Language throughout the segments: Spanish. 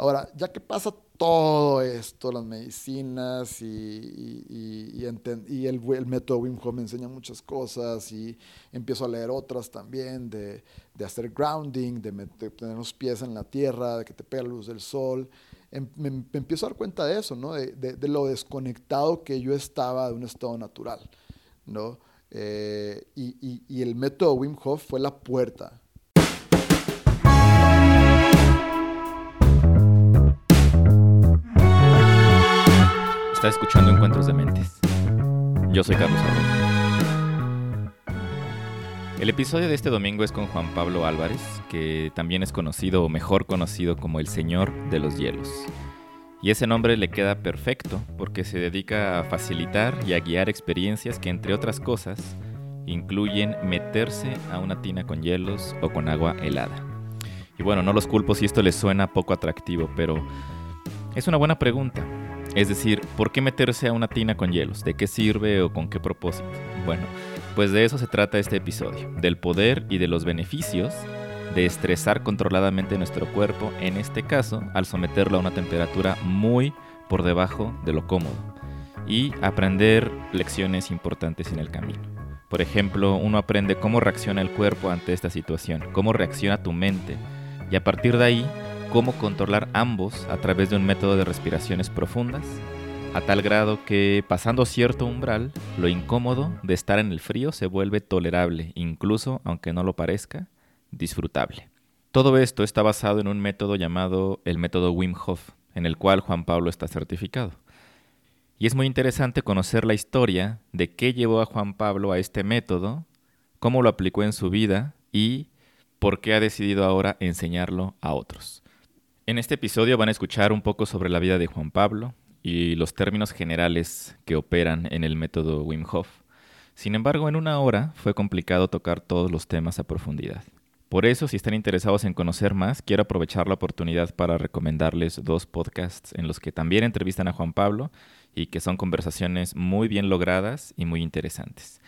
Ahora, ya que pasa todo esto, las medicinas y, y, el, método Wim Hof me enseña muchas cosas y empiezo a leer otras también, de, hacer grounding, de, tener los pies en la tierra, de que te pega la luz del sol. Em, me, empiezo a dar cuenta de eso, ¿no? De, de, lo desconectado que yo estaba de un estado natural, ¿no? Eh, y el método Wim Hof fue la puerta Está escuchando Encuentros de Mentes. Yo soy Carlos Arroyo. El episodio de este domingo es con Juan Pablo Álvarez, que también es conocido o mejor conocido como el Señor de los Hielos. Y ese nombre le queda perfecto porque se dedica a facilitar y a guiar experiencias que, entre otras cosas, incluyen meterse a una tina con hielos o con agua helada. Y bueno, no los culpo si esto les suena poco atractivo, pero es una buena pregunta. Es decir, ¿por qué meterse a una tina con hielos? ¿De qué sirve o con qué propósito? Bueno, pues de eso se trata este episodio, del poder y de los beneficios de estresar controladamente nuestro cuerpo, en este caso al someterlo a una temperatura muy por debajo de lo cómodo, y aprender lecciones importantes en el camino. Por ejemplo, uno aprende cómo reacciona el cuerpo ante esta situación, cómo reacciona tu mente, y a partir de ahí cómo controlar ambos a través de un método de respiraciones profundas, a tal grado que pasando cierto umbral, lo incómodo de estar en el frío se vuelve tolerable, incluso, aunque no lo parezca, disfrutable. Todo esto está basado en un método llamado el método Wim Hof, en el cual Juan Pablo está certificado. Y es muy interesante conocer la historia de qué llevó a Juan Pablo a este método, cómo lo aplicó en su vida y por qué ha decidido ahora enseñarlo a otros. En este episodio van a escuchar un poco sobre la vida de Juan Pablo y los términos generales que operan en el método Wim Hof. Sin embargo, en una hora fue complicado tocar todos los temas a profundidad. Por eso, si están interesados en conocer más, quiero aprovechar la oportunidad para recomendarles dos podcasts en los que también entrevistan a Juan Pablo y que son conversaciones muy bien logradas y muy interesantes.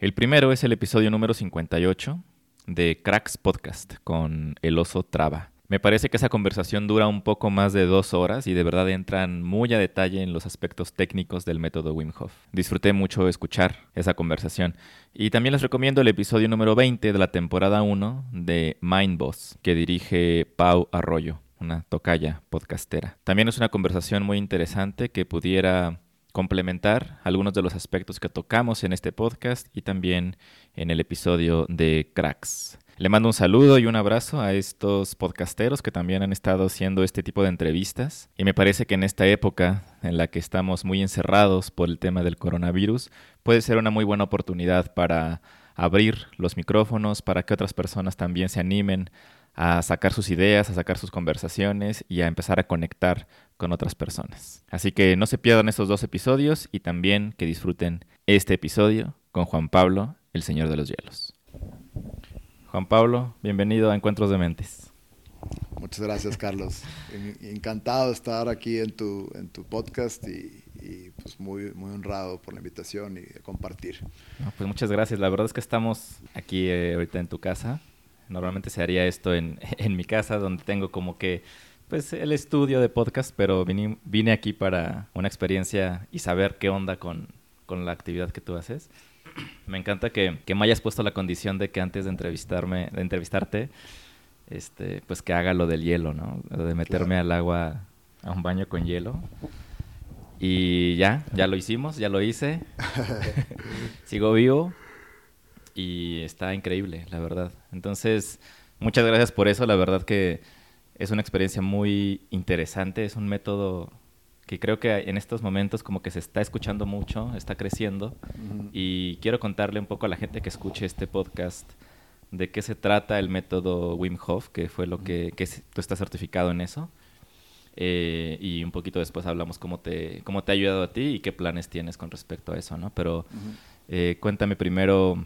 El primero es el episodio número 58 de Cracks Podcast con El Oso Traba. Me parece que esa conversación dura un poco más de dos horas y de verdad entran muy a detalle en los aspectos técnicos del método Wim Hof. Disfruté mucho escuchar esa conversación. Y también les recomiendo el episodio número 20 de la temporada 1 de Mind Boss, que dirige Pau Arroyo, una tocaya podcastera. También es una conversación muy interesante que pudiera complementar algunos de los aspectos que tocamos en este podcast y también en el episodio de Cracks. Le mando un saludo y un abrazo a estos podcasteros que también han estado haciendo este tipo de entrevistas. Y me parece que en esta época en la que estamos muy encerrados por el tema del coronavirus, puede ser una muy buena oportunidad para abrir los micrófonos, para que otras personas también se animen a sacar sus ideas, a sacar sus conversaciones y a empezar a conectar con otras personas. Así que no se pierdan estos dos episodios y también que disfruten este episodio con Juan Pablo, el Señor de los Hielos. Juan Pablo, bienvenido a Encuentros de Mentes. Muchas gracias, Carlos. Encantado de estar aquí en tu, en tu podcast y, pues muy, muy honrado por la invitación y de compartir. pues muchas gracias. La verdad es que estamos aquí eh, ahorita en tu casa. Normalmente se haría esto en, en, mi casa, donde tengo como que pues el estudio de podcast, pero vine, vine aquí para una experiencia y saber qué onda con, con la actividad que tú haces. Me encanta que, me hayas puesto la condición de que antes de entrevistarme, de entrevistarte, este, pues que haga lo del hielo, ¿no? de meterme al agua a un baño con hielo. Y ya, ya lo hicimos, ya lo hice. Sigo vivo y está increíble, la verdad. Entonces, muchas gracias por eso. La verdad que es una experiencia muy interesante, es un método que creo que en estos momentos como que se está escuchando mucho, está creciendo y quiero contarle un poco a la gente que escuche este podcast de qué se trata el método Wim Hof, que fue lo que, que tú estás certificado en eso. Eh, y un poquito después hablamos cómo te, cómo te ha ayudado a ti y qué planes tienes con respecto a eso, ¿no? Pero eh, cuéntame primero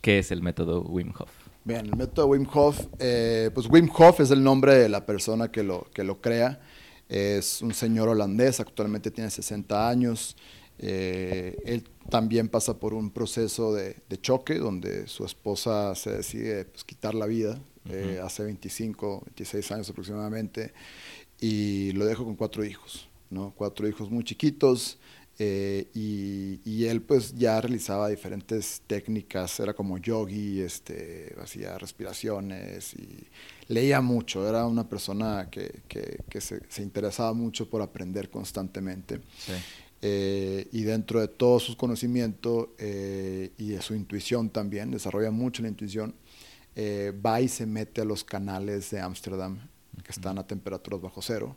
qué es el método Wim Hof. Bien, el método Wim Hof, eh, pues Wim Hof es el nombre de la persona que lo, que lo crea. Es un señor holandés, actualmente tiene 60 años. Eh, él también pasa por un proceso de, choque donde su esposa se decide pues, quitar la vida eh, hace 25, 26 años aproximadamente. y lo dejo con cuatro hijos, ¿no? Cuatro hijos muy chiquitos. Eh, y, él pues ya realizaba diferentes técnicas, era como yogi, este, hacía respiraciones y leía mucho, era una persona que, que, se, se, interesaba mucho por aprender constantemente. Eh, y dentro de todo su conocimiento eh, y de su intuición también, desarrolla mucho la intuición, va y se mete a los canales de Ámsterdam que están a temperaturas bajo cero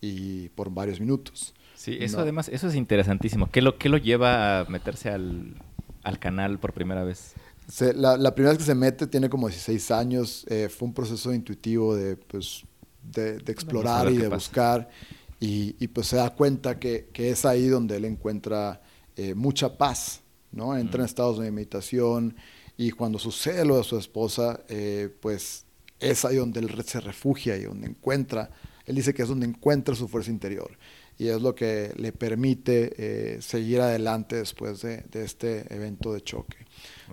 y por varios minutos. Sí, eso además, eso es interesantísimo. ¿Qué lo, qué lo lleva a meterse al, canal por primera vez? La, primera vez que se mete tiene como 16 años. Eh, fue un proceso intuitivo de, pues, de, explorar y de buscar. Y, pues se da cuenta que, es ahí donde él encuentra eh, mucha paz, ¿no? Entra en estados de meditación y cuando sucede lo de su esposa, eh, pues es ahí donde él se refugia y donde encuentra, él dice que es donde encuentra su fuerza interior y es lo que le permite eh, seguir adelante después de, este evento de choque.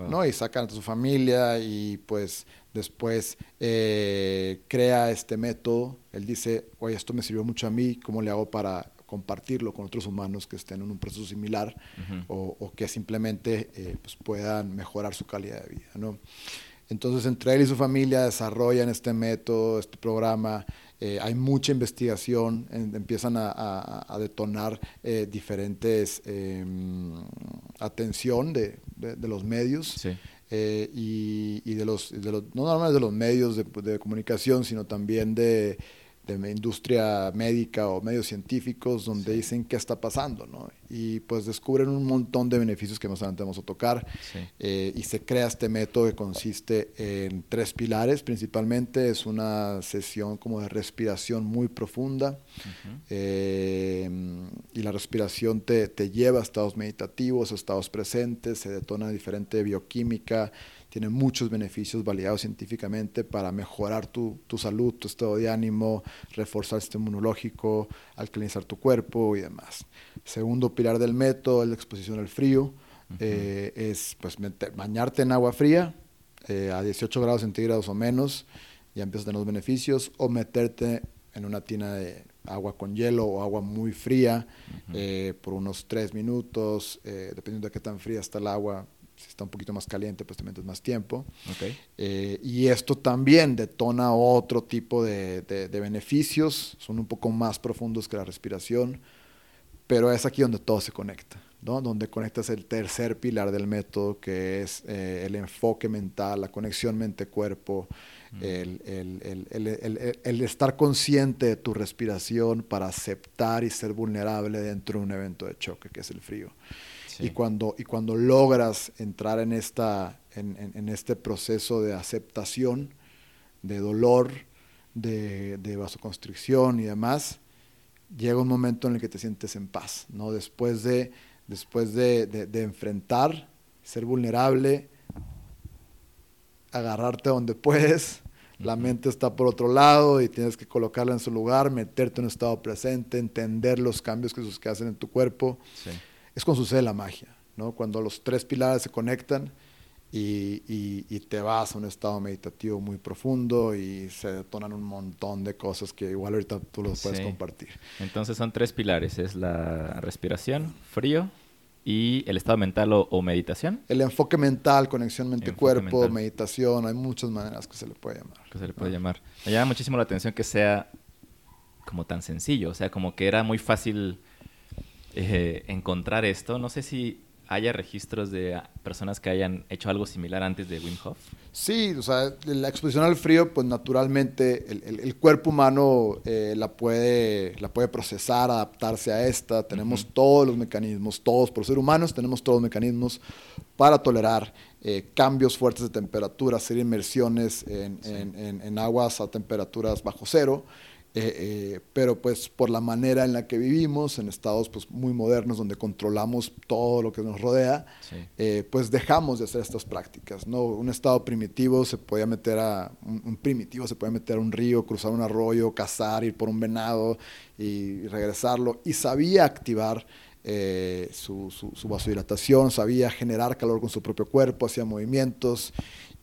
¿No? Y saca a su familia y pues después eh, crea este método. Él dice, oye, esto me sirvió mucho a mí, ¿cómo le hago para compartirlo con otros humanos que estén en un proceso similar o, que simplemente eh, pues puedan mejorar su calidad de vida? ¿no? Entonces, entre él y su familia desarrollan este método, este programa, eh, hay mucha investigación, empiezan a, detonar eh, diferentes em, atención de, los medios. Eh, y, de los, de los, no nada más de los medios de comunicación, sino también de, de industria médica o medios científicos donde dicen qué está pasando, ¿no? Y pues descubren un montón de beneficios que más adelante vamos a tocar eh, y se crea este método que consiste en tres pilares. Principalmente, es una sesión como de respiración muy profunda eh, y la respiración te, te lleva a estados meditativos, a estados presentes, se detona diferente bioquímica, tiene muchos beneficios validados científicamente para mejorar tu, tu, salud, tu estado de ánimo, reforzar el sistema inmunológico, alcalinizar tu cuerpo y demás. Segundo pilar del método es la exposición al frío. Eh, es pues bañarte en agua fría eh, a 18 grados centígrados o menos, ya empiezas a tener los beneficios, o meterte en una tina de agua con hielo o agua muy fría eh, por unos 3 minutos, dependiendo de qué tan fría está el agua, si está un poquito más caliente, pues te metes más tiempo. Eh, y esto también detona otro tipo de, beneficios, son un poco más profundos que la respiración, pero es aquí donde todo se conecta, ¿no? donde conectas el tercer pilar del método, que es eh, el enfoque mental, la conexión mente-cuerpo, mm. el, estar consciente de tu respiración para aceptar y ser vulnerable dentro de un evento de choque, que es el frío. Y, cuando, y cuando logras entrar en, esta, en, este proceso de aceptación, de dolor, de, de, vasoconstricción y demás, llega un momento en el que te sientes en paz, ¿no? Después de, después de, de enfrentar, ser vulnerable, agarrarte donde puedes, la mente está por otro lado y tienes que colocarla en su lugar, meterte en un estado presente, entender los cambios que, que hacen en tu cuerpo. Sí es cuando sucede la magia, ¿no? Cuando los tres pilares se conectan y, y, te vas a un estado meditativo muy profundo y se detonan un montón de cosas que igual ahorita tú los puedes compartir. Entonces son tres pilares, es la respiración, frío y el estado mental o, meditación. El enfoque mental, conexión mente-cuerpo, meditación, hay muchas maneras que se le puede llamar. Que se le puede llamar. Me llama muchísimo la atención que sea como tan sencillo, o sea, como que era muy fácil eh, encontrar esto. No sé si haya registros de personas que hayan hecho algo similar antes de Wim Hof. Sí, o sea, la exposición al frío, pues naturalmente el, cuerpo humano eh, la, puede, la puede procesar, adaptarse a esta. Tenemos todos los mecanismos, todos por ser humanos, tenemos todos los mecanismos para tolerar eh, cambios fuertes de temperatura, hacer inmersiones en, en aguas a temperaturas bajo cero. Eh, eh, pero pues por la manera en la que vivimos, en estados pues muy modernos donde controlamos todo lo que nos rodea, eh, pues dejamos de hacer estas prácticas, ¿no? Un estado primitivo se podía meter a, un, primitivo se puede meter a un río, cruzar un arroyo, cazar, ir por un venado y regresarlo, y sabía activar su, su, su vasodilatación, sabía generar calor con su propio cuerpo, hacía movimientos,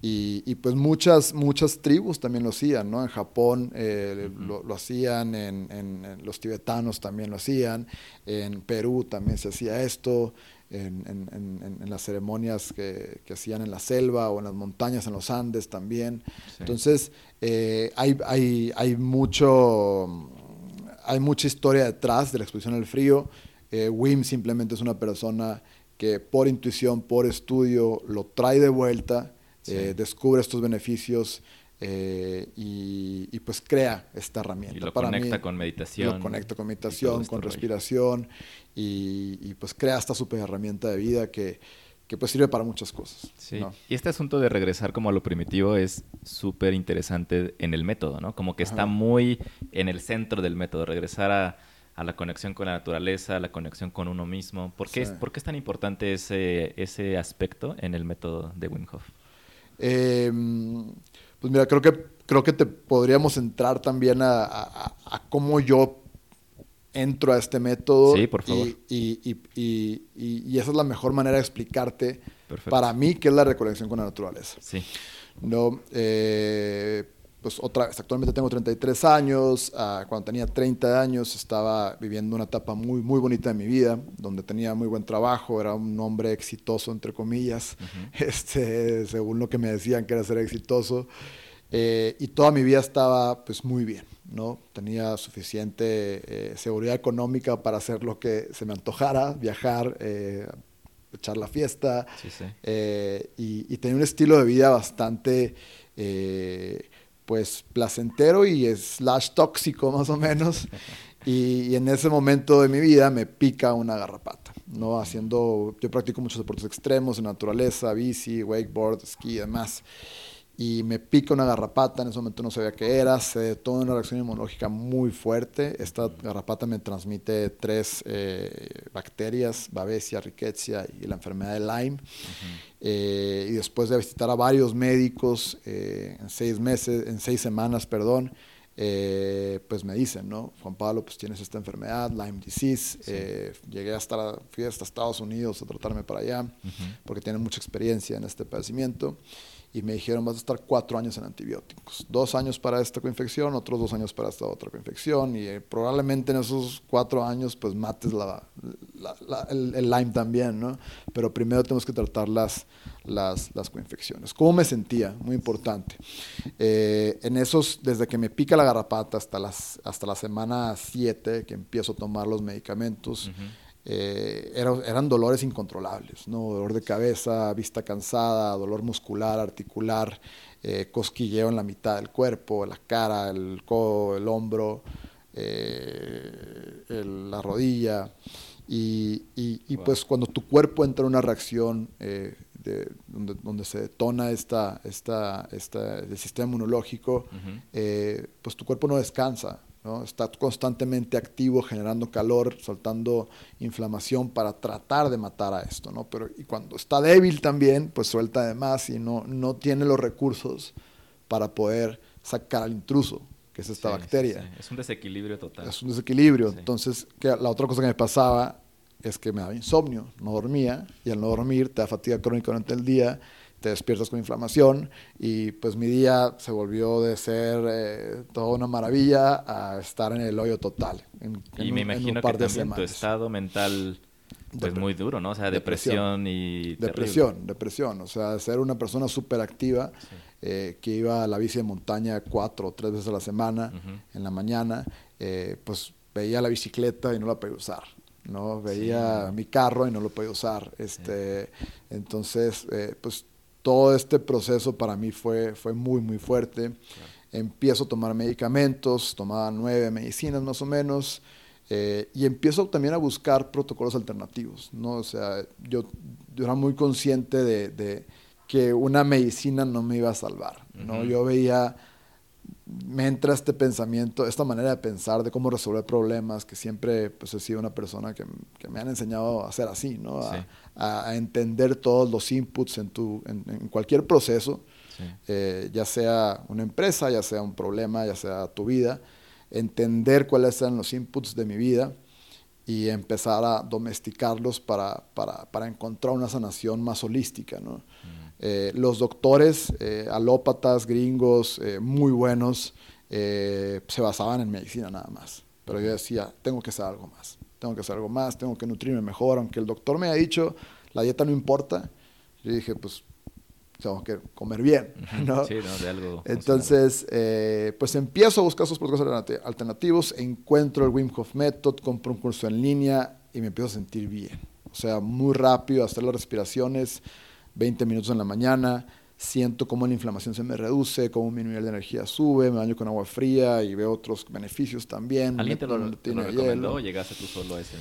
Y, pues muchas, muchas tribus también lo hacían, ¿no? En Japón eh, lo, hacían, en, los tibetanos también lo hacían, en Perú también se hacía esto, en, las ceremonias que, hacían en la selva o en las montañas, en los Andes también. Entonces, eh, hay, hay, hay, mucho, hay mucha historia detrás de la exposición al frío. Eh, Wim simplemente es una persona que por intuición, por estudio, lo trae de vuelta eh, descubre estos beneficios eh, y, pues crea esta herramienta. Y lo conecta con meditación. Lo conecta con meditación, este con respiración y, pues crea esta super herramienta de vida que, pues sirve para muchas cosas. Y este asunto de regresar como a lo primitivo es súper interesante en el método, ¿no? Como que está muy en el centro del método, regresar a, la conexión con la naturaleza, a la conexión con uno mismo. ¿Por qué, es, ¿por qué es tan importante ese, ese aspecto en el método de Wim Hof? Em, pues mira, creo que, creo que te podríamos entrar también a, cómo yo entro a este método. Sí, por favor. Y, y, esa es la mejor manera de explicarte para mí qué es la recolección con la naturaleza. Sí. ¿No? Eh, pues otra vez, actualmente tengo 33 años, ah, cuando tenía 30 años estaba viviendo una etapa muy, muy bonita de mi vida, donde tenía muy buen trabajo, era un hombre exitoso, entre comillas, este, según lo que me decían que era ser exitoso, eh, y toda mi vida estaba pues muy bien, ¿no? Tenía suficiente eh, seguridad económica para hacer lo que se me antojara, viajar, eh, echar la fiesta, y, y, tenía un estilo de vida bastante pues placentero y slash tóxico más o menos. Y, en ese momento de mi vida me pica una garrapata, ¿no? Haciendo, yo practico muchos deportes extremos, en naturaleza, bici, wakeboard, esquí y demás y me pica una garrapata, en ese momento no sabía qué era, se detona una reacción inmunológica muy fuerte. Esta garrapata me transmite tres eh, bacterias, Babesia, Rickettsia y la enfermedad de Lyme. Eh, y después de visitar a varios médicos eh, en seis meses, en seis semanas, perdón, pues me dicen, ¿no? Juan Pablo, pues tienes esta enfermedad, Lyme disease. llegué hasta, fui hasta Estados Unidos a tratarme para allá, porque tienen mucha experiencia en este padecimiento y me dijeron vas a estar cuatro años en antibióticos, dos años para esta coinfección, otros dos años para esta otra coinfección y eh, probablemente en esos cuatro años pues mates la, el, Lyme también, ¿no? Pero primero tenemos que tratar las, las, las coinfecciones. ¿Cómo me sentía? Muy importante. Eh, en esos, desde que me pica la garrapata hasta, las, hasta la semana 7 que empiezo a tomar los medicamentos, eh, eran dolores incontrolables, ¿no? dolor de cabeza, vista cansada, dolor muscular, articular, eh, cosquilleo en la mitad del cuerpo, la cara, el codo, el hombro, eh, la rodilla. Y, pues cuando tu cuerpo entra en una reacción donde, se detona esta, esta, esta, el sistema inmunológico, pues tu cuerpo no descansa. Está constantemente activo, generando calor, soltando inflamación para tratar de matar a esto, ¿no? Pero y cuando está débil también, pues suelta de más y no, no tiene los recursos para poder sacar al intruso, que es esta bacteria. Es un desequilibrio total. Es un desequilibrio. Entonces, que la otra cosa que me pasaba es que me daba insomnio, no dormía, y al no dormir te da fatiga crónica durante el día, te despiertas con inflamación y pues mi día se volvió de ser eh, toda una maravilla a estar en el hoyo total. y me imagino que también tu estado mental pues muy duro, ¿no? O sea, depresión, y... Depresión, depresión. O sea, ser una persona súper activa eh, que iba a la bici de montaña cuatro o tres veces a la semana en la mañana, eh, pues veía la bicicleta y no la podía usar. ¿no? Veía mi carro y no lo podía usar. Este, Entonces, pues todo este proceso para mí fue, fue muy, muy fuerte. Empiezo a tomar medicamentos, tomaba nueve medicinas más o menos, eh, y empiezo también a buscar protocolos alternativos, ¿no? O sea, yo, yo era muy consciente de, de, que una medicina no me iba a salvar, ¿no? Yo veía me entra este pensamiento, esta manera de pensar de cómo resolver problemas, que siempre pues, he sido una persona que, que me han enseñado a hacer así, ¿no? A, a, entender todos los inputs en, tu, en, cualquier proceso, eh, ya sea una empresa, ya sea un problema, ya sea tu vida, entender cuáles eran los inputs de mi vida y empezar a domesticarlos para, para, encontrar una sanación más holística. ¿no? Eh, los doctores eh, alópatas, gringos, eh, muy buenos, se basaban en medicina nada más. Pero yo decía, tengo que hacer algo más, tengo que hacer algo más, tengo que nutrirme mejor, aunque el doctor me ha dicho, la dieta no importa. Yo dije, pues tengo que comer bien, ¿no? Sí, ¿no? De algo. Entonces, pues empiezo a buscar esos protocolos alternativos, encuentro el Wim Hof Method, compro un curso en línea y me empiezo a sentir bien. O sea, muy rápido, hacer las respiraciones, 20 minutos en la mañana, siento cómo la inflamación se me reduce, cómo mi nivel de energía sube, me baño con agua fría y veo otros beneficios también. ¿Alguien te lo, recomendó o llegaste tú solo a ese?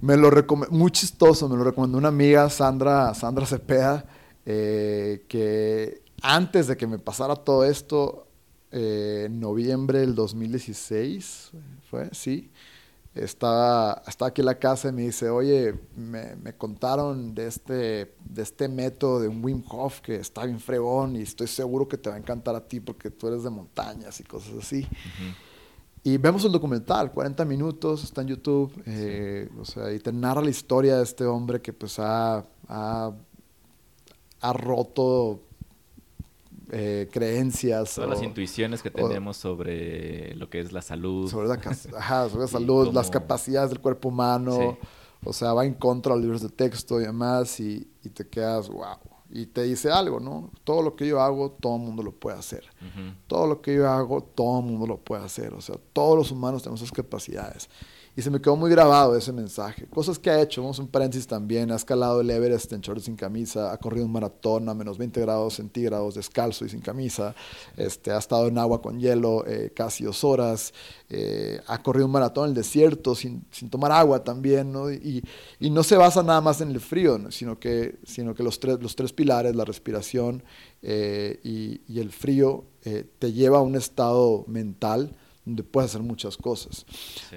Me lo recomendó, muy chistoso, me lo recomendó una amiga, Sandra, Sandra Cepeda, eh, que antes de que me pasara todo esto, eh, en noviembre del 2016, fue, sí, estaba, estaba aquí en la casa y me dice, oye, me, me, contaron de este, de este método de un Wim Hof que está bien fregón y estoy seguro que te va a encantar a ti porque tú eres de montañas y cosas así. Y vemos el documental, 40 minutos, está en YouTube, eh, o sea, y te narra la historia de este hombre que pues ha, ha, ha roto eh, creencias. Todas las intuiciones que tenemos sobre lo que es la salud. Sobre la, salud, las capacidades del cuerpo humano. O sea, va en contra de los libros de texto y demás y, te quedas, wow. Y te dice algo, ¿no? Todo lo que yo hago, todo el mundo lo puede hacer. Todo lo que yo hago, todo el mundo lo puede hacer. O sea, todos los humanos tenemos esas capacidades. Y se me quedó muy grabado ese mensaje. Cosas que ha hecho, vamos un paréntesis también, ha escalado el Everest en shorts sin camisa, ha corrido un maratón a menos 20 grados centígrados, descalzo y sin camisa, este, ha estado en agua con hielo eh, casi dos horas, eh, ha corrido un maratón en el desierto sin, sin tomar agua también, ¿no? Y, y, no se basa nada más en el frío, sino que, sino que los, tres, los tres pilares, la respiración eh, y, y, el frío, te lleva a un estado mental donde puedes hacer muchas cosas,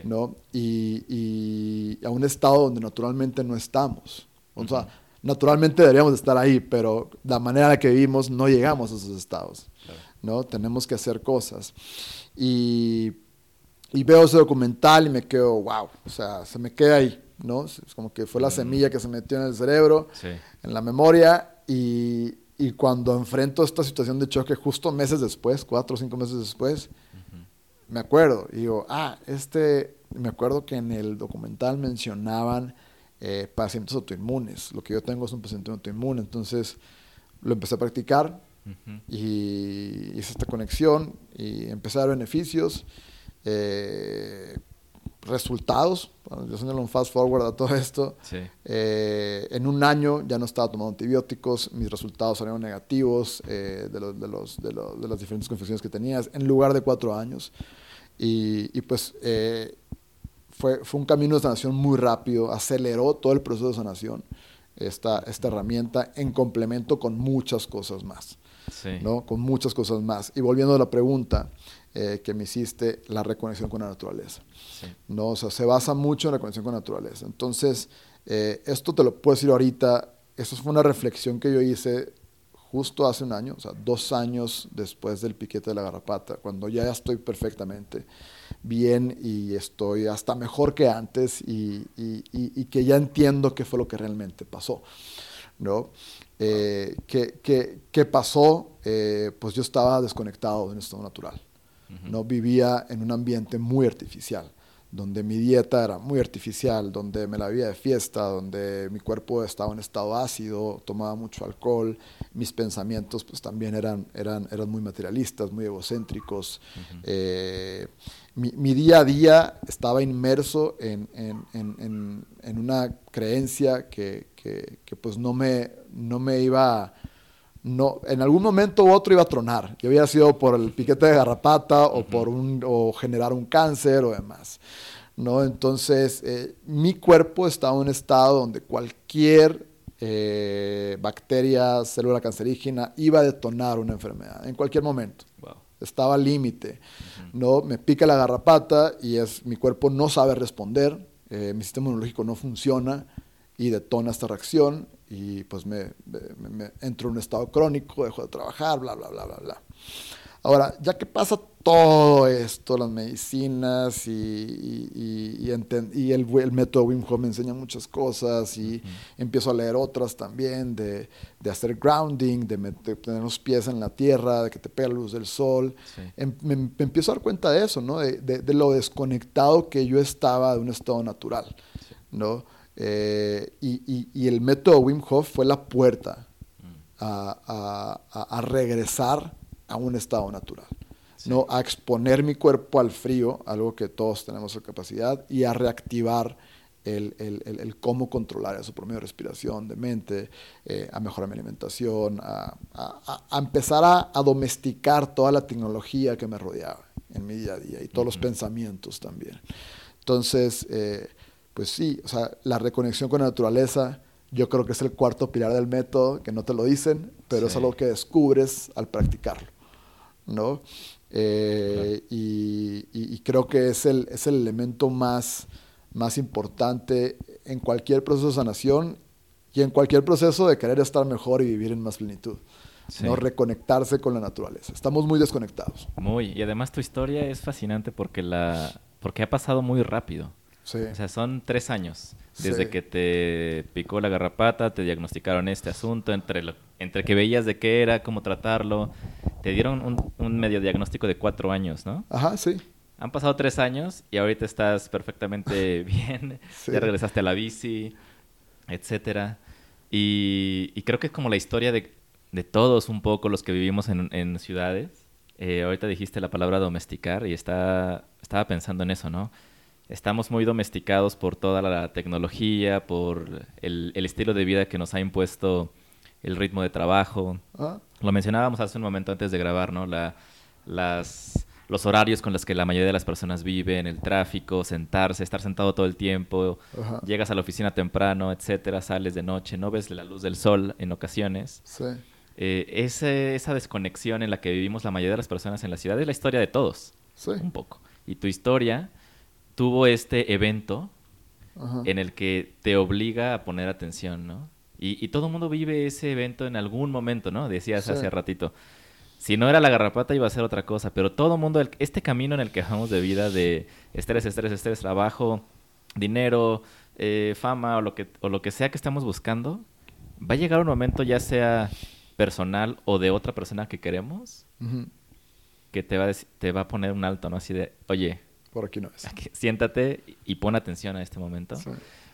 ¿no? Y, a un estado donde naturalmente no estamos. O sea, naturalmente deberíamos estar ahí, pero la manera en la que vivimos no llegamos a esos estados, ¿no? Tenemos que hacer cosas. Y, veo ese documental y me quedo, wow, o sea, se me queda ahí, ¿no? Es como que fue la semilla que se metió en el cerebro, en la memoria, y, y cuando enfrento esta situación de choque justo meses después, cuatro o cinco meses después, me acuerdo, y digo, ah, este, me acuerdo que en el documental mencionaban eh, pacientes autoinmunes. Lo que yo tengo es un paciente autoinmune, entonces lo empecé a practicar y hice esta conexión y empecé a dar beneficios, eh, resultados. yo soy un fast forward a todo esto. Eh, en un año ya no estaba tomando antibióticos, mis resultados salieron negativos de, los, de, los, de, de, las diferentes confecciones que tenías, en lugar de cuatro años. Y, pues eh, fue, fue un camino de sanación muy rápido, aceleró todo el proceso de sanación, esta, esta herramienta, en complemento con muchas cosas más. ¿no? Con muchas cosas más. Y volviendo a la pregunta eh, que me hiciste, la reconexión con la naturaleza. ¿no? O sea, se basa mucho en la conexión con la naturaleza. Entonces, eh, esto te lo puedo decir ahorita, eso fue una reflexión que yo hice justo hace un año, o sea, dos años después del piquete de la garrapata, cuando ya estoy perfectamente bien y estoy hasta mejor que antes y, que ya entiendo qué fue lo que realmente pasó, ¿no? Eh, ¿qué, pasó? Eh, pues yo estaba desconectado de un estado natural, ¿no? Vivía en un ambiente muy artificial donde mi dieta era muy artificial, donde me la vivía de fiesta, donde mi cuerpo estaba en estado ácido, tomaba mucho alcohol, mis pensamientos pues también eran, eran, eran muy materialistas, muy egocéntricos. Eh, mi, día a día estaba inmerso en, en, en, una creencia que, que, que, pues no me, no me iba no, en algún momento u otro iba a tronar. Yo había sido por el piquete de garrapata o por un, o generar un cáncer o demás. ¿no? Entonces, eh, mi cuerpo estaba en un estado donde cualquier eh, bacteria, célula cancerígena iba a detonar una enfermedad en cualquier momento. Estaba al límite. ¿no? Me pica la garrapata y es, mi cuerpo no sabe responder, eh, mi sistema inmunológico no funciona y detona esta reacción y pues me, entro en un estado crónico, dejo de trabajar, bla, bla, bla, bla, bla. Ahora, ya que pasa todo esto, las medicinas y, y, el, método Wim Hof me enseña muchas cosas y empiezo a leer otras también, de, hacer grounding, de, tener los pies en la tierra, de que te pega la luz del sol. Em, me, empiezo a dar cuenta de eso, ¿no? De, lo desconectado que yo estaba de un estado natural, ¿no? Eh, y, el método Wim Hof fue la puerta mm. a regresar a un estado natural. ¿no? a exponer mi cuerpo al frío, algo que todos tenemos la capacidad, y a reactivar el, el, el, cómo controlar eso por medio de respiración, de mente, eh, a mejorar mi alimentación, a, a, a empezar a, domesticar toda la tecnología que me rodeaba en mi día a día y todos los pensamientos también. Entonces, eh, pues sí, o sea, la reconexión con la naturaleza, yo creo que es el cuarto pilar del método, que no te lo dicen, pero es algo que descubres al practicarlo, ¿no? Eh, y, creo que es el, es el elemento más, más importante en cualquier proceso de sanación y en cualquier proceso de querer estar mejor y vivir en más plenitud. ¿no? Reconectarse con la naturaleza. Estamos muy desconectados. Muy. Y además tu historia es fascinante porque, la, porque ha pasado muy rápido. Sí. O sea, son tres años. Desde que te picó la garrapata, te diagnosticaron este asunto, entre, entre que veías de qué era, cómo tratarlo. Te dieron un, un medio diagnóstico de cuatro años, ¿no? Ajá, sí. Han pasado tres años y ahorita estás perfectamente bien. Ya regresaste a la bici, etcétera. Y, y, creo que es como la historia de, de todos un poco los que vivimos en, en ciudades. Eh, ahorita dijiste la palabra domesticar y está, estaba pensando en eso, ¿no? Estamos muy domesticados por toda la tecnología, por el, estilo de vida que nos ha impuesto el ritmo de trabajo. Ah. Lo mencionábamos hace un momento antes de grabar, ¿no? La, las, los horarios con los que la mayoría de las personas viven, el tráfico, sentarse, estar sentado todo el tiempo, llegas a la oficina temprano, etcétera, sales de noche, no ves la luz del sol en ocasiones. Sí. Eh, esa desconexión en la que vivimos la mayoría de las personas en la ciudad es la historia de todos. Sí. Un poco. Y tu historia tuvo este evento en el que te obliga a poner atención, ¿no? Y, todo el mundo vive ese evento en algún momento, ¿no? Decías hace ratito. Si no era la garrapata iba a ser otra cosa, pero todo el mundo, este camino en el que vamos de vida de estrés, estrés, estrés, trabajo, dinero, eh, fama o lo, que, o lo que sea que estamos buscando, va a llegar un momento ya sea personal o de otra persona que queremos, que te va, a te va a poner un alto, ¿no? Así de, oye, por aquí no es. siéntate y pon atención a este momento.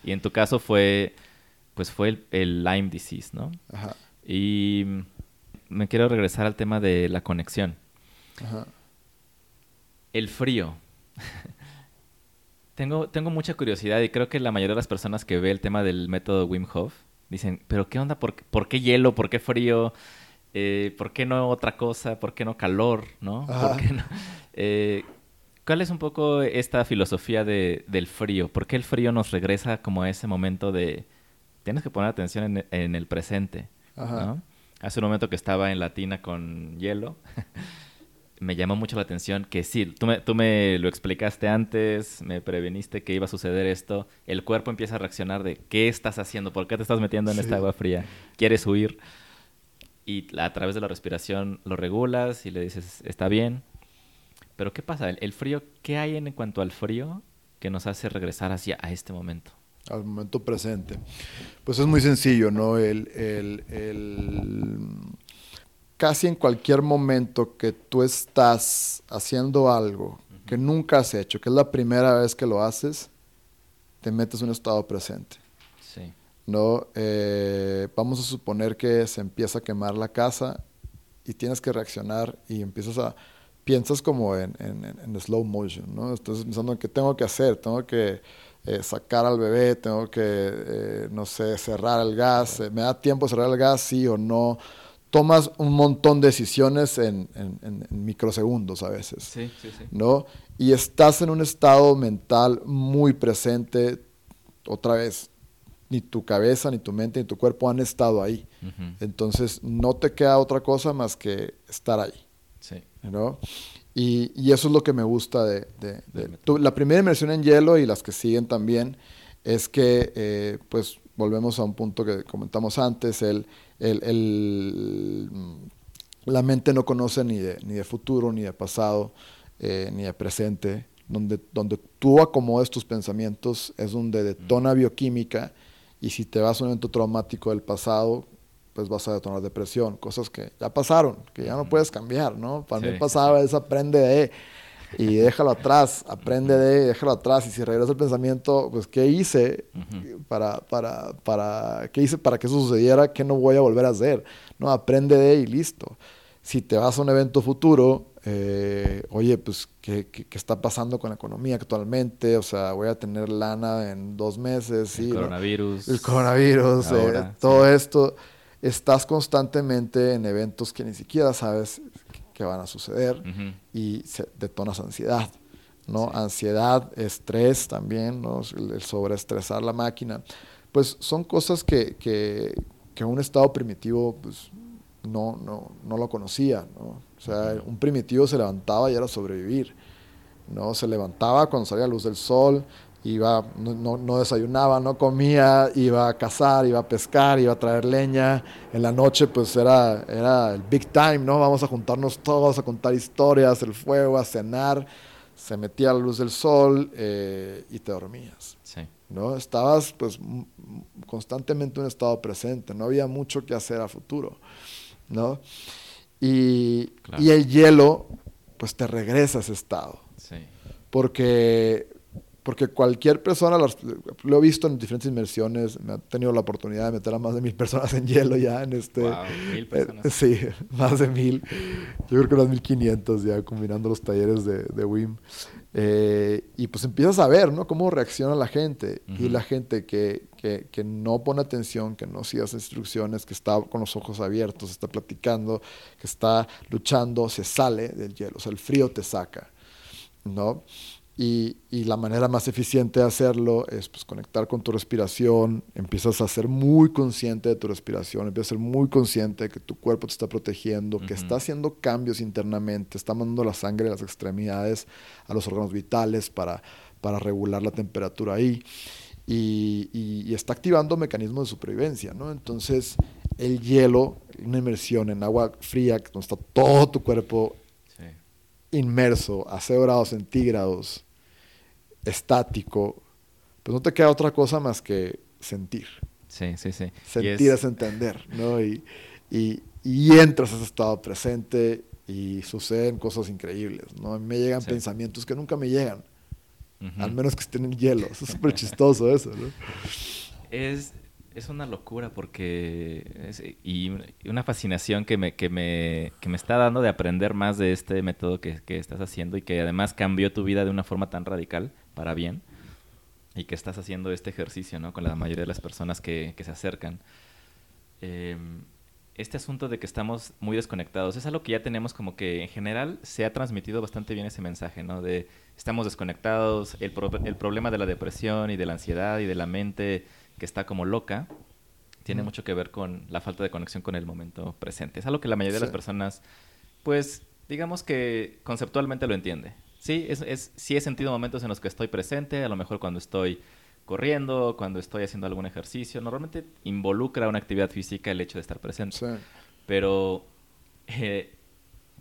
Y en tu caso fue, pues fue el, Lyme disease, ¿no? Ajá. Y me quiero regresar al tema de la conexión. Ajá. El frío. tengo, tengo mucha curiosidad y creo que la mayoría de las personas que ve el tema del método Wim Hof dicen, pero ¿qué onda? ¿Por, ¿por qué hielo? ¿Por qué frío? Eh, ¿Por qué no otra cosa? ¿Por qué no calor? ¿No? ¿Por qué no? Eh, ¿Cuál es un poco esta filosofía de, del frío? ¿Por qué el frío nos regresa como a ese momento de... Tienes que poner atención en, el presente. Hace un momento que estaba en la tina con hielo, me llamó mucho la atención que sí, tú me, tú me lo explicaste antes, me preveniste que iba a suceder esto, el cuerpo empieza a reaccionar de qué estás haciendo, por qué te estás metiendo en esta agua fría, quieres huir y a través de la respiración lo regulas y le dices, está bien, pero ¿qué pasa? El, frío, ¿qué hay en cuanto al frío que nos hace regresar hacia a este momento? Al momento presente. Pues es muy sencillo, ¿no? El, casi en cualquier momento que tú estás haciendo algo que nunca has hecho, que es la primera vez que lo haces, te metes en un estado presente. Sí. ¿No? Eh, vamos a suponer que se empieza a quemar la casa y tienes que reaccionar y empiezas a piensas como en, en, slow motion, ¿no? Estás pensando en qué tengo que hacer, tengo que eh, sacar al bebé, tengo que, eh, no sé, cerrar el gas, eh, me da tiempo cerrar el gas, sí o no. Tomas un montón de decisiones en, microsegundos a veces, sí, sí, sí. ¿no? Y estás en un estado mental muy presente, otra vez, ni tu cabeza, ni tu mente, ni tu cuerpo han estado ahí. Entonces, no te queda otra cosa más que estar ahí. Y, y, eso es lo que me gusta de... la primera inmersión en hielo y las que siguen también es que, eh, pues, volvemos a un punto que comentamos antes, el, el, el, la mente no conoce ni de, ni de futuro ni de pasado. eh, ni de presente. Donde, donde tú acomodes tus pensamientos es donde detona bioquímica y si te vas a un evento traumático del pasado, pues vas a detonar depresión, cosas que ya pasaron, que ya no puedes cambiar, ¿no? Para mí pasaba es aprende de y déjalo atrás, aprende de, déjalo atrás y si regresa el pensamiento, pues qué hice para para para qué hice para que eso sucediera, qué no voy a volver a hacer, no aprende de y listo. Si te vas a un evento futuro, eh, oye, pues ¿qué, ¿qué, está pasando con la economía actualmente, o sea, voy a tener lana en dos meses, el coronavirus, el coronavirus, eh, todo esto estás constantemente en eventos que ni siquiera sabes que van a suceder y se detonas ansiedad, ¿no? Ansiedad, estrés también, ¿no? El, sobreestresar la máquina. Pues son cosas que, que, que un estado primitivo pues, no, no, no lo conocía, ¿no? O sea, un primitivo se levantaba y era sobrevivir, ¿no? Se levantaba cuando salía la luz del sol, iba, no, no, desayunaba, no comía, iba a cazar, iba a pescar, iba a traer leña. En la noche pues era, era el big time, ¿no? Vamos a juntarnos todos a contar historias, el fuego, a cenar. Se metía la luz del sol eh, y te dormías. Sí. ¿no? Estabas pues constantemente en un estado presente, no había mucho que hacer a futuro, ¿no? Y, y el hielo pues te regresa a ese estado. Sí. Porque porque cualquier persona, lo he visto en diferentes inmersiones, me ha tenido la oportunidad de meter a más de mil personas en hielo ya en este... Wow, mil personas. sí, más de mil. Yo creo que unas mil quinientos ya combinando los talleres de, de WIM. Eh, y pues empiezas a ver, ¿no? Cómo reacciona la gente. Y la gente que, que, que, no pone atención, que no sigue las instrucciones, que está con los ojos abiertos, está platicando, que está luchando, se sale del hielo. O sea, el frío te saca, ¿no? Y, y, la manera más eficiente de hacerlo es pues, conectar con tu respiración, empiezas a ser muy consciente de tu respiración, empiezas a ser muy consciente de que tu cuerpo te está protegiendo, que está haciendo cambios internamente, está mandando la sangre de las extremidades a los órganos vitales para, para regular la temperatura ahí. Y, y, está activando mecanismos de supervivencia, ¿no? Entonces, el hielo, una inmersión en agua fría, donde está todo tu cuerpo inmerso a 0 grados centígrados, estático, pues no te queda otra cosa más que sentir. Sí, sí, sí. Sentir es... entender, ¿no? Y, y, y, entras a ese estado presente y suceden cosas increíbles, ¿no? A mí me llegan pensamientos que nunca me llegan, al menos que estén en hielo. Es súper chistoso eso, ¿no? Es, es una locura porque y una fascinación que me, que, me, que me está dando de aprender más de este método que, que, estás haciendo y que además cambió tu vida de una forma tan radical para bien y que estás haciendo este ejercicio ¿no? con la mayoría de las personas que, que se acercan. Em, este asunto de que estamos muy desconectados es algo que ya tenemos como que en general se ha transmitido bastante bien ese mensaje, ¿no? De estamos desconectados, el, el problema de la depresión y de la ansiedad y de la mente que está como loca, tiene mucho que ver con la falta de conexión con el momento presente. Es algo que la mayoría de las personas, pues, digamos que conceptualmente lo entiende. Sí, es, es, sí he sentido momentos en los que estoy presente, a lo mejor cuando estoy corriendo, cuando estoy haciendo algún ejercicio. Normalmente involucra una actividad física el hecho de estar presente. Pero eh,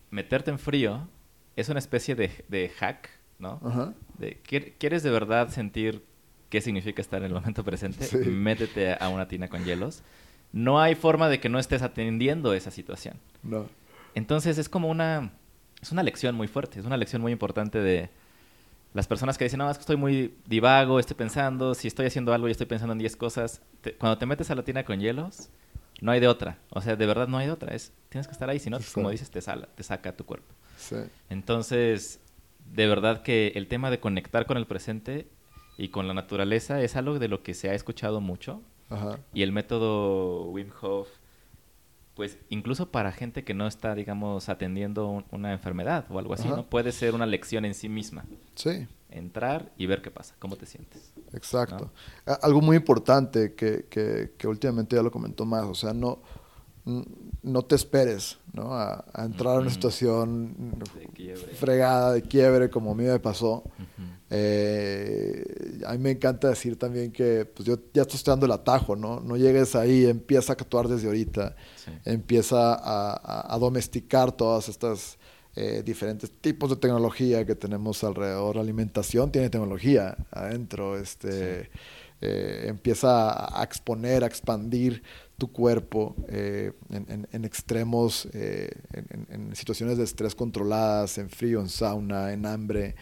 meterte en frío es una especie de, de hack, ¿no? De, ¿Quieres de verdad sentir qué significa estar en el momento presente, métete a una tina con hielos. No hay forma de que no estés atendiendo esa situación. No. Entonces es como una, es una lección muy fuerte, es una lección muy importante de las personas que dicen, no, es que estoy muy divago, estoy pensando, si estoy haciendo algo y estoy pensando en 10 cosas. cuando te metes a la tina con hielos, no hay de otra. O sea, de verdad no hay de otra. Es, tienes que estar ahí, si no, como dices, te, sala, te saca tu cuerpo. Sí. Entonces, de verdad que el tema de conectar con el presente y con la naturaleza es algo de lo que se ha escuchado mucho. Y el método Wim Hof, pues incluso para gente que no está, digamos, atendiendo una enfermedad o algo así, ¿no? Puede ser una lección en sí misma. Sí. Entrar y ver qué pasa, cómo te sientes. Exacto. Algo muy importante que, que, que últimamente ya lo comentó más, o sea, no no te esperes ¿no? A, entrar en una situación fregada, de quiebre, como a mí me pasó. Eh, a mí me encanta decir también que pues yo ya estoy estudiando el atajo, ¿no? No llegues ahí, empieza a actuar desde ahorita, empieza a, domesticar todas estas eh, diferentes tipos de tecnología que tenemos alrededor. La alimentación tiene tecnología adentro, este, eh, empieza a exponer, a expandir tu cuerpo eh, en, extremos, en, situaciones de estrés controladas, en frío, en sauna, en hambre,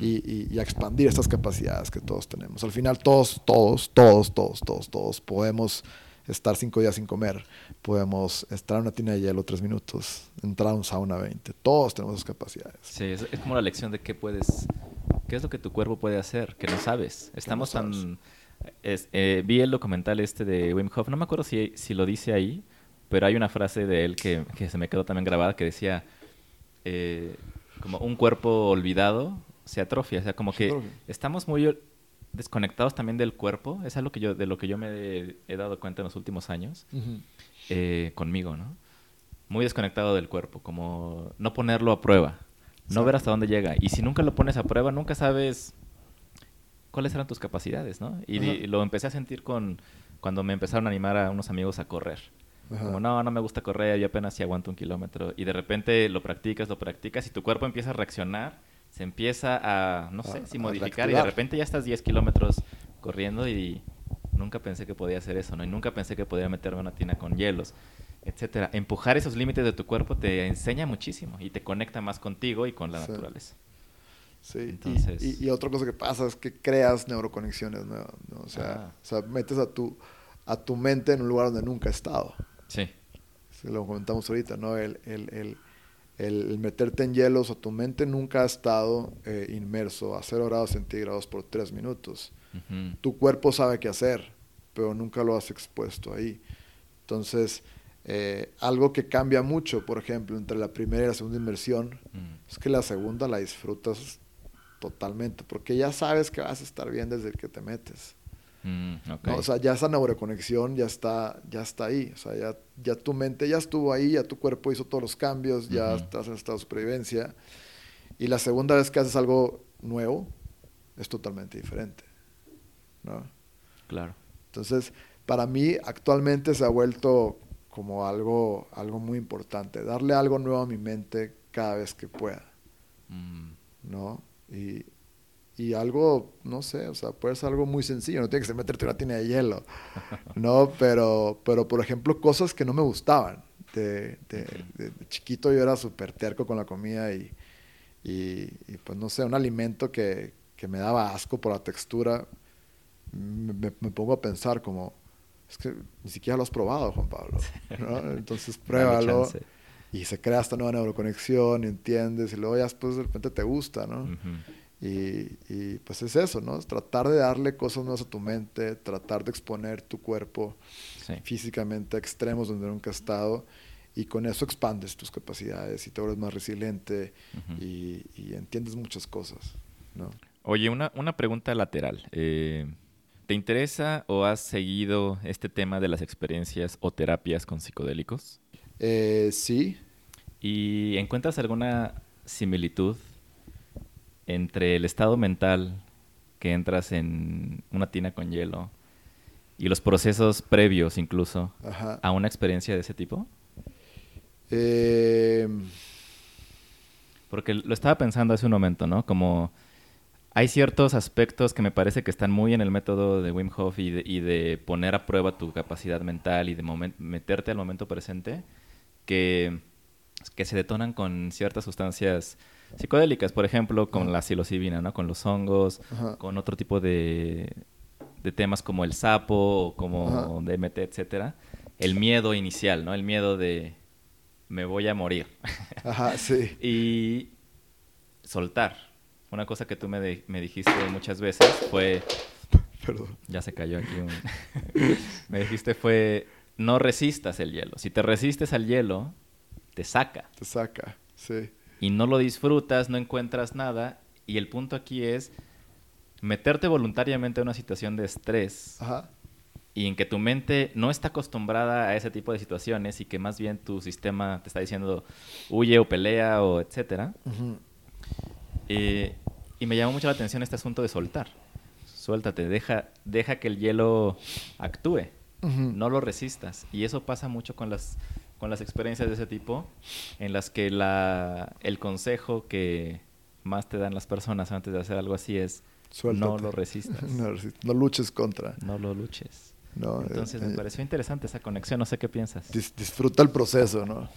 y, a expandir estas capacidades que todos tenemos. Al final todos, todos, todos, todos, todos, todos podemos estar cinco días sin comer, podemos estar en una tina de hielo tres minutos, entrar a un sauna 20. Todos tenemos esas capacidades. Sí, es, como la lección de qué puedes, qué es lo que tu cuerpo puede hacer, que no sabes. Estamos tan... Eh, vi el documental este de Wim Hof, no me acuerdo si, si lo dice ahí, pero hay una frase de él que, que se me quedó también grabada que decía, eh, como un cuerpo olvidado se atrofia, o sea, como que estamos muy desconectados también del cuerpo. Es algo que yo, de lo que yo me he, dado cuenta en los últimos años eh, conmigo, ¿no? Muy desconectado del cuerpo, como no ponerlo a prueba, no ver hasta dónde llega. Y si nunca lo pones a prueba, nunca sabes cuáles eran tus capacidades, ¿no? Y, lo empecé a sentir con cuando me empezaron a animar a unos amigos a correr. Como, no, no me gusta correr, yo apenas si aguanto un kilómetro. Y de repente lo practicas, lo practicas y tu cuerpo empieza a reaccionar se empieza a, no sé, si modificar y de repente ya estás 10 kilómetros corriendo y nunca pensé que podía hacer eso, ¿no? Y nunca pensé que podía meterme una tina con hielos, etcétera. Empujar esos límites de tu cuerpo te enseña muchísimo y te conecta más contigo y con la naturaleza. Sí, Entonces... y, otra cosa que pasa es que creas neuroconexiones nuevas, ¿no? O sea, ah. o sea, metes a tu, a tu mente en un lugar donde nunca ha estado. Sí. lo comentamos ahorita, ¿no? el, el el, meterte en hielos o tu mente nunca ha estado eh, inmerso a 0 grados centígrados por 3 minutos. Tu cuerpo sabe qué hacer, pero nunca lo has expuesto ahí. Entonces, eh, algo que cambia mucho, por ejemplo, entre la primera y la segunda inmersión, mm. es que la segunda la disfrutas totalmente, porque ya sabes que vas a estar bien desde que te metes. Mm, o sea, ya esa neuroconexión ya está, ya está ahí. O sea, ya, ya tu mente ya estuvo ahí, ya tu cuerpo hizo todos los cambios, ya estás en estado de supervivencia. Y la segunda vez que haces algo nuevo, es totalmente diferente. ¿no? Claro. Entonces, para mí actualmente se ha vuelto como algo, algo muy importante, darle algo nuevo a mi mente cada vez que pueda. Mm. ¿No? Y, y algo, no sé, o sea, puede ser algo muy sencillo, no tiene que ser meterte una tina de hielo, ¿no? Pero, pero por ejemplo, cosas que no me gustaban. De, de, chiquito yo era súper terco con la comida y, y, pues no sé, un alimento que, que, me daba asco por la textura, me, me, pongo a pensar como, es que ni siquiera lo has probado, Juan Pablo, ¿no? Entonces pruébalo y se crea esta nueva neuroconexión, entiendes, y luego ya después de repente te gusta, ¿no? Y, pues es eso, ¿no? Es tratar de darle cosas nuevas a tu mente, tratar de exponer tu cuerpo físicamente a extremos donde nunca has estado y con eso expandes tus capacidades y te vuelves más resiliente y, entiendes muchas cosas, ¿no? Oye, una, una pregunta lateral. Eh, ¿Te interesa o has seguido este tema de las experiencias o terapias con psicodélicos? Eh, sí. ¿Y encuentras alguna similitud entre el estado mental que entras en una tina con hielo y los procesos previos incluso a una experiencia de ese tipo? Eh, Porque lo estaba pensando hace un momento, ¿no? Como hay ciertos aspectos que me parece que están muy en el método de Wim Hof y de, poner a prueba tu capacidad mental y de meterte al momento presente que, que se detonan con ciertas sustancias psicodélicas, por ejemplo, con la psilocibina, ¿no? Con los hongos, con otro tipo de, de, temas como el sapo o como DMT, etcétera. El miedo inicial, ¿no? El miedo de me voy a morir. Ajá, sí. y soltar. Una cosa que tú me, me dijiste muchas veces fue... Perdón. Ya se cayó aquí un... me dijiste fue, no resistas el hielo. Si te resistes al hielo, te saca. Te saca, sí y no lo disfrutas, no encuentras nada. Y el punto aquí es meterte voluntariamente en una situación de estrés y en que tu mente no está acostumbrada a ese tipo de situaciones y que más bien tu sistema te está diciendo huye o pelea o etcétera. Eh, y me llamó mucho la atención este asunto de soltar. Suéltate, deja, deja que el hielo actúe. No lo resistas. Y eso pasa mucho con las con las experiencias de ese tipo, en las que la, el consejo que más te dan las personas antes de hacer algo así es no lo resistas. no, luches contra. No lo luches. No, Entonces me eh, pareció interesante esa conexión, no sé qué piensas. disfruta el proceso, ¿no?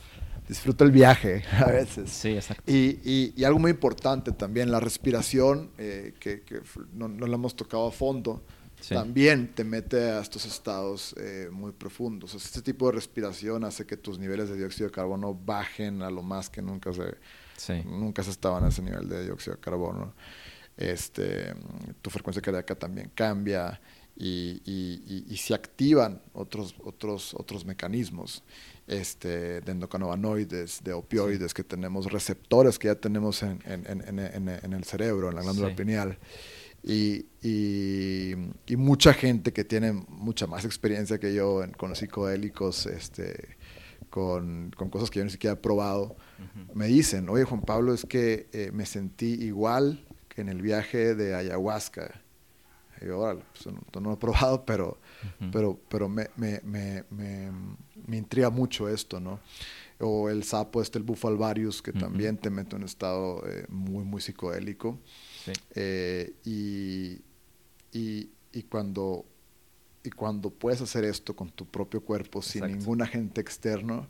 Disfruta el viaje a veces. Sí, exacto. Y, y, algo muy importante también, la respiración, eh, que, que no, no la hemos tocado a fondo, también te mete a estos estados eh, muy profundos. este tipo de respiración hace que tus niveles de dióxido de carbono bajen a lo más que nunca se, nunca se estaban a ese nivel de dióxido de carbono. Este, tu frecuencia cardíaca también cambia y, y, se activan otros, otros, otros mecanismos este, de endocannabinoides, de opioides, que tenemos receptores que ya tenemos en, en, en, en el cerebro, en la glándula pineal. Y, y, mucha gente que tiene mucha más experiencia que yo con los psicodélicos, este, con, con, cosas que yo ni siquiera he probado, me dicen, oye Juan Pablo, es que eh, me sentí igual que en el viaje de ayahuasca. Y yo, órale, pues, no, lo he probado, pero, pero, pero me, me, me, me, intriga mucho esto, ¿no? O el sapo este, el bufalvarius, que también te mete en un estado eh, muy, muy psicodélico. Eh, y, y, cuando, y cuando puedes hacer esto con tu propio cuerpo sin ningún agente externo,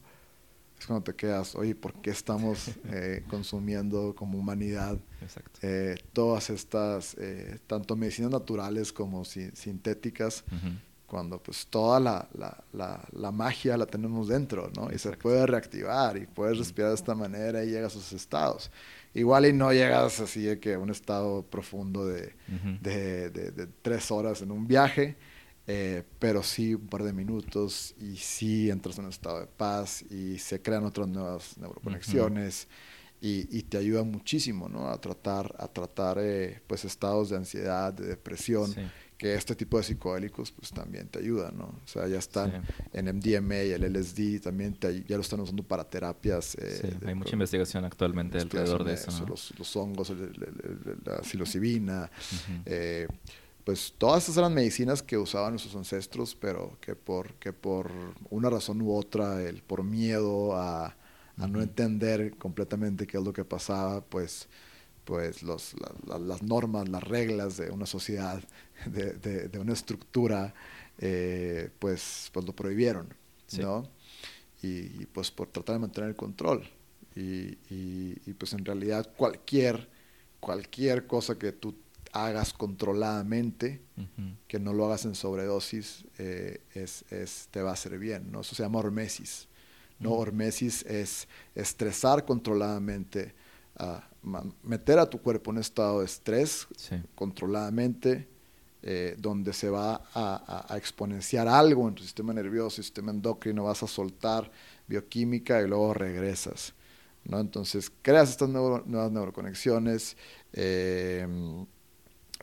es cuando te quedas, oye, ¿por qué estamos eh, consumiendo como humanidad eh, todas estas, tanto medicinas naturales como sintéticas? Cuando pues toda la, la, la, magia la tenemos dentro, ¿no? Y se puede reactivar y puedes respirar de esta manera y llegas a esos estados. Igual y no llegas así de que a un estado profundo de, de, de, tres horas en un viaje, eh, pero sí un par de minutos y sí entras en un estado de paz y se crean otras nuevas neuroconexiones. Y, y, te ayuda muchísimo ¿no? a tratar, a tratar eh, pues estados de ansiedad, de depresión, que este tipo de psicodélicos pues también te ayudan, ¿no? O sea, ya están en MDMA, el LSD, también ya lo están usando para terapias. Eh, hay mucha investigación actualmente alrededor de eso, ¿no? los, los, hongos, la psilocibina, eh, pues todas esas eran medicinas que usaban nuestros ancestros, pero que por, que por una razón u otra, el, por miedo a, a no entender completamente qué es lo que pasaba, pues pues los, las normas, las reglas de una sociedad, de, de, una estructura, eh, pues, pues lo prohibieron, ¿no? Y, pues por tratar de mantener el control. Y, y, pues en realidad cualquier, cualquier cosa que tú hagas controladamente, que no lo hagas en sobredosis, eh, es, es, te va a hacer bien, ¿no? Eso se llama hormesis. ¿no? Hormesis es estresar controladamente a meter a tu cuerpo en un estado de estrés controladamente, eh, donde se va a, exponenciar algo en tu sistema nervioso, sistema endocrino, vas a soltar bioquímica y luego regresas. ¿no? Entonces creas estas nuevas neuroconexiones, eh,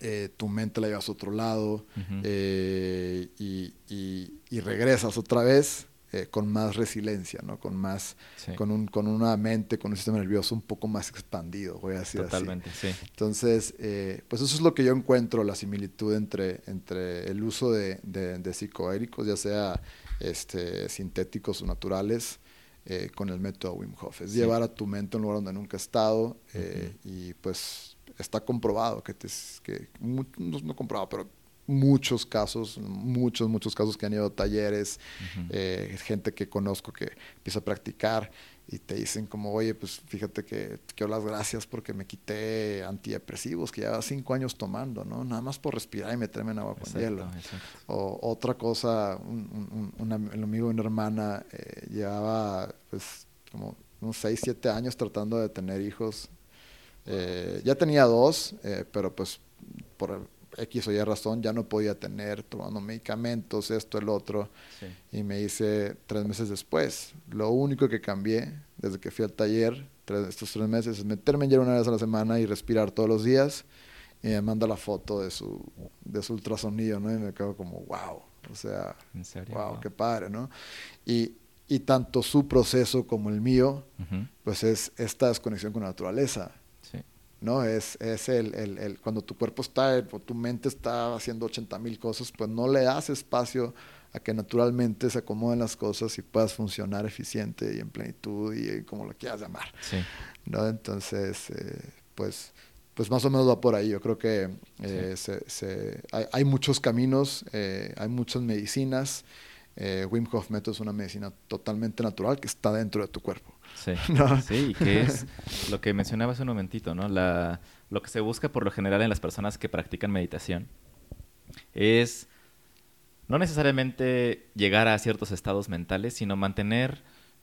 eh, tu mente la llevas a otro lado y, y, regresas otra vez eh, con más resiliencia, ¿no? Con más, con, un, con una mente, con un sistema nervioso un poco más expandido, voy a decir Totalmente, sí. Entonces, eh, pues eso es lo que yo encuentro, la similitud entre, entre el uso de, de, psicoéricos, ya sea este, sintéticos o naturales, eh, con el método Wim Hof. Es llevar a tu mente a un lugar donde nunca ha estado y pues está comprobado que, te, que no, no comprobado, pero muchos casos, muchos, muchos casos que han ido a talleres, eh, gente que conozco que empieza a practicar y te dicen como, oye, pues fíjate que te quiero las gracias porque me quité antidepresivos que llevaba cinco años tomando, ¿no? Nada más por respirar y meterme en agua con hielo. O otra cosa, un, un, amigo de una hermana eh, llevaba pues como unos seis, siete años tratando de tener hijos. Eh, ya tenía dos, pero pues por X o Y razón ya no podía tener, tomando medicamentos, esto, el otro. Y me hice tres meses después. Lo único que cambié desde que fui al taller, estos tres meses, es meterme en una vez a la semana y respirar todos los días. Y me manda la foto de su, de su ultrasonido, ¿no? Y me quedo como, wow. O sea, wow, qué padre, ¿no? Y, y tanto su proceso como el mío, pues es esta desconexión con la naturaleza. ¿No? Es, es el, el, el, cuando tu cuerpo está, o tu mente está haciendo 80 mil cosas, pues no le das espacio a que naturalmente se acomoden las cosas y puedas funcionar eficiente y en plenitud y, como lo quieras llamar. Sí. ¿no? Entonces, eh, pues, pues más o menos va por ahí. Yo creo que eh, se, se, hay, hay, muchos caminos, eh, hay muchas medicinas. Wim Hof Method es una medicina totalmente natural que está dentro de tu cuerpo. Sí, ¿no? sí, que es lo que mencionaba hace un momentito, ¿no? La, lo que se busca por lo general en las personas que practican meditación es no necesariamente llegar a ciertos estados mentales, sino mantener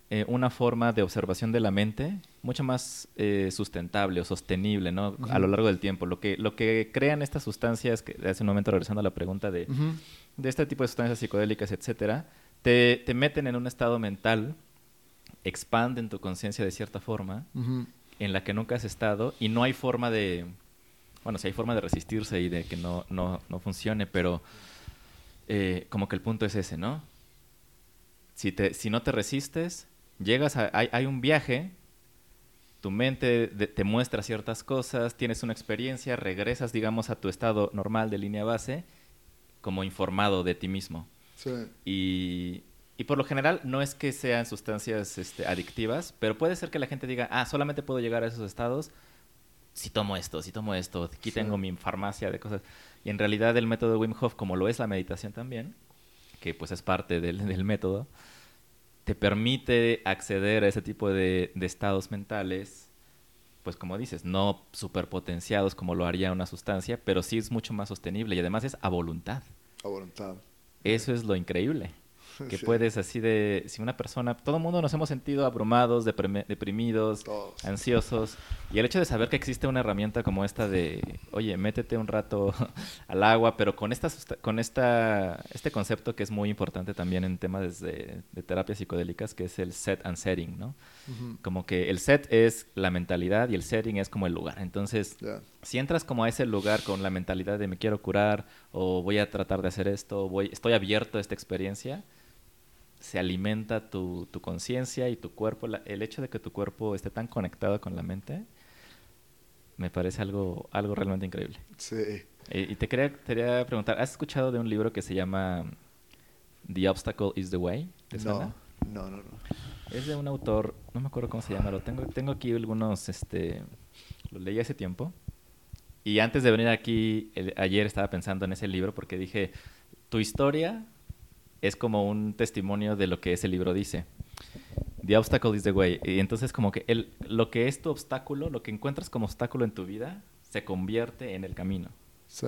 eh, una forma de observación de la mente mucho más eh, sustentable o sostenible ¿no? a lo largo del tiempo. Lo que, lo que crean estas sustancias, que hace un momento regresando a la pregunta de, de este tipo de sustancias psicodélicas, etcétera, te, te, meten en un estado mental, expanden tu conciencia de cierta forma, en la que nunca has estado, y no hay forma de, bueno, sí hay forma de resistirse y de que no, no, no funcione, pero eh, como que el punto es ese, ¿no? Si, te, si no te resistes, llegas a... Hay, hay un viaje, tu mente te muestra ciertas cosas, tienes una experiencia, regresas, digamos, a tu estado normal de línea base, como informado de ti mismo. Sí. Y, y por lo general no es que sean sustancias este, adictivas, pero puede ser que la gente diga, ah, solamente puedo llegar a esos estados si tomo esto, si tomo esto, aquí tengo mi farmacia de cosas. Y en realidad el método de Wim Hof, como lo es la meditación también, que pues es parte del, del método, te permite acceder a ese tipo de, de, estados mentales, pues como dices, no superpotenciados como lo haría una sustancia, pero sí es mucho más sostenible y además es a voluntad. A voluntad. Eso es lo increíble. que puedes así de, si una persona, todo el mundo nos hemos sentido abrumados, deprimidos, ansiosos, y el hecho de saber que existe una herramienta como esta de, oye, métete un rato al agua, pero con esta, con esta, este concepto que es muy importante también en temas de, de terapias psicodélicas, que es el set and setting, ¿no? Como que el set es la mentalidad y el setting es como el lugar. Entonces, si entras como a ese lugar con la mentalidad de me quiero curar o voy a tratar de hacer esto, voy, estoy abierto a esta experiencia, se alimenta tu, tu conciencia y tu cuerpo. el hecho de que tu cuerpo esté tan conectado con la mente me parece algo, algo realmente increíble. Sí. Eh, y te quería, te quería preguntar, ¿has escuchado de un libro que se llama The Obstacle is the Way? no, no, no, no. Es de un autor, no me acuerdo cómo se llama, lo tengo, tengo aquí algunos, este, lo leí hace tiempo. Y antes de venir aquí, ayer estaba pensando en ese libro porque dije, tu historia es como un testimonio de lo que ese libro dice. The obstacle is the way. Y entonces como que el, lo que es tu obstáculo, lo que encuentras como obstáculo en tu vida, se convierte en el camino. Sí.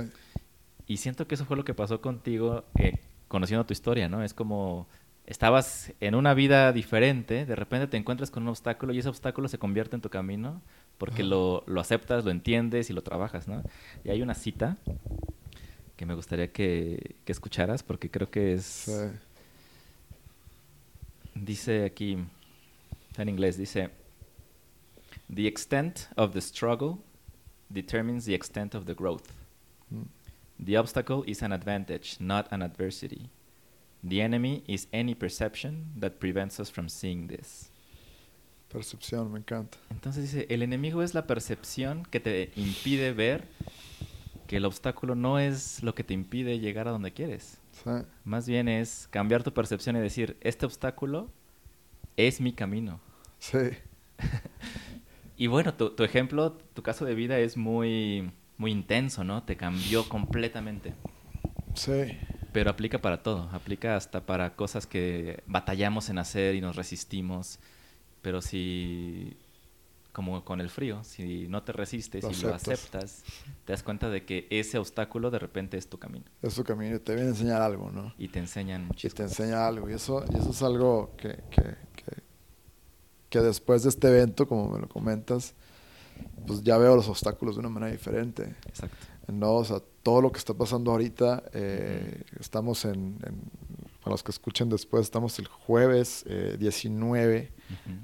Y siento que eso fue lo que pasó contigo eh, conociendo tu historia, ¿no? Es como estabas en una vida diferente, de repente te encuentras con un obstáculo y ese obstáculo se convierte en tu camino porque lo, lo, aceptas, lo entiendes y lo trabajas, ¿no? Y hay una cita que me gustaría que, que escucharas porque creo que es... Sí. Dice aquí, en inglés, dice, The extent of the struggle determines the extent of the growth. Mm. The obstacle is an advantage, not an adversity. The enemy is any perception that prevents us from seeing this. Percepción, me encanta. Entonces dice, el enemigo es la percepción que te impide ver que el obstáculo no es lo que te impide llegar a donde quieres. Sí. Más bien es cambiar tu percepción y decir, este obstáculo es mi camino. Sí. y bueno, tu, tu, ejemplo, tu caso de vida es muy, muy intenso, ¿no? Te cambió completamente. Sí. Pero aplica para todo, aplica hasta para cosas que batallamos en hacer y nos resistimos. Pero si como con el frío, si no te resistes y lo aceptas, te das cuenta de que ese obstáculo de repente es tu camino. Es tu camino, te viene a enseñar algo, ¿no? Y te enseñan muchísimo. Y te enseña algo, y eso, y eso es algo que, que, que, que, después de este evento, como me lo comentas, pues ya veo los obstáculos de una manera diferente. Exacto. No, o sea, todo lo que está pasando ahorita, eh, uh -huh. estamos en, en, los que escuchen después, estamos el jueves eh, 19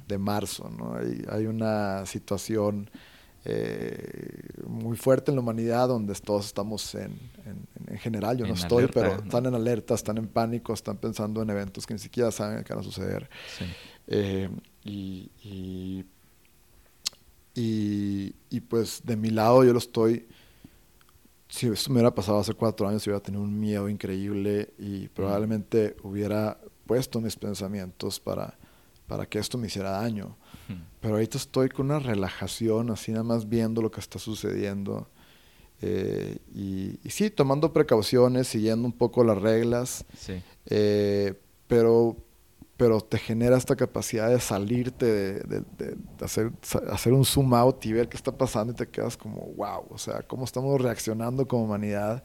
de marzo. ¿no? Hay, hay, una situación eh, muy fuerte en la humanidad donde todos estamos en, en, en general, yo no estoy, alerta, pero ¿no? están en alerta, están en pánico, están pensando en eventos que ni siquiera saben qué van a suceder. Sí. Eh, y, y, y, y, pues de mi lado yo lo estoy si esto me hubiera pasado hace cuatro años, hubiera tenido un miedo increíble y probablemente hubiera puesto mis pensamientos para, para que esto me hiciera daño. Pero ahorita estoy con una relajación, así nada más viendo lo que está sucediendo. Eh, y, sí, tomando precauciones, siguiendo un poco las reglas. Eh, pero, pero te genera esta capacidad de salirte, de, hacer, hacer un zoom out y ver qué está pasando y te quedas como, wow, o sea, cómo estamos reaccionando como humanidad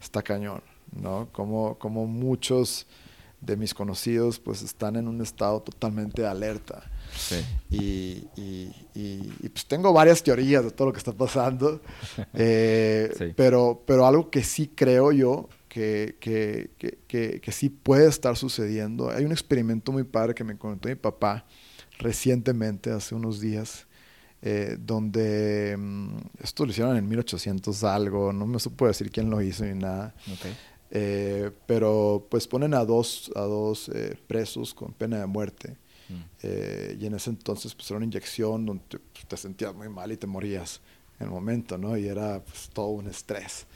está cañón, ¿no? Como, como muchos de mis conocidos pues están en un estado totalmente de alerta. Y, y, pues tengo varias teorías de todo lo que está pasando, eh, pero, pero algo que sí creo yo que, que, que, que, sí puede estar sucediendo. Hay un experimento muy padre que me contó mi papá recientemente, hace unos días, eh, donde mm, esto lo hicieron en 1800 algo, no me supo decir quién lo hizo ni nada. Eh, pero pues ponen a dos, a dos eh, presos con pena de muerte. Mm. y en ese entonces pues era una inyección donde te, pues, te, sentías muy mal y te morías en el momento, ¿no? Y era pues, todo un estrés.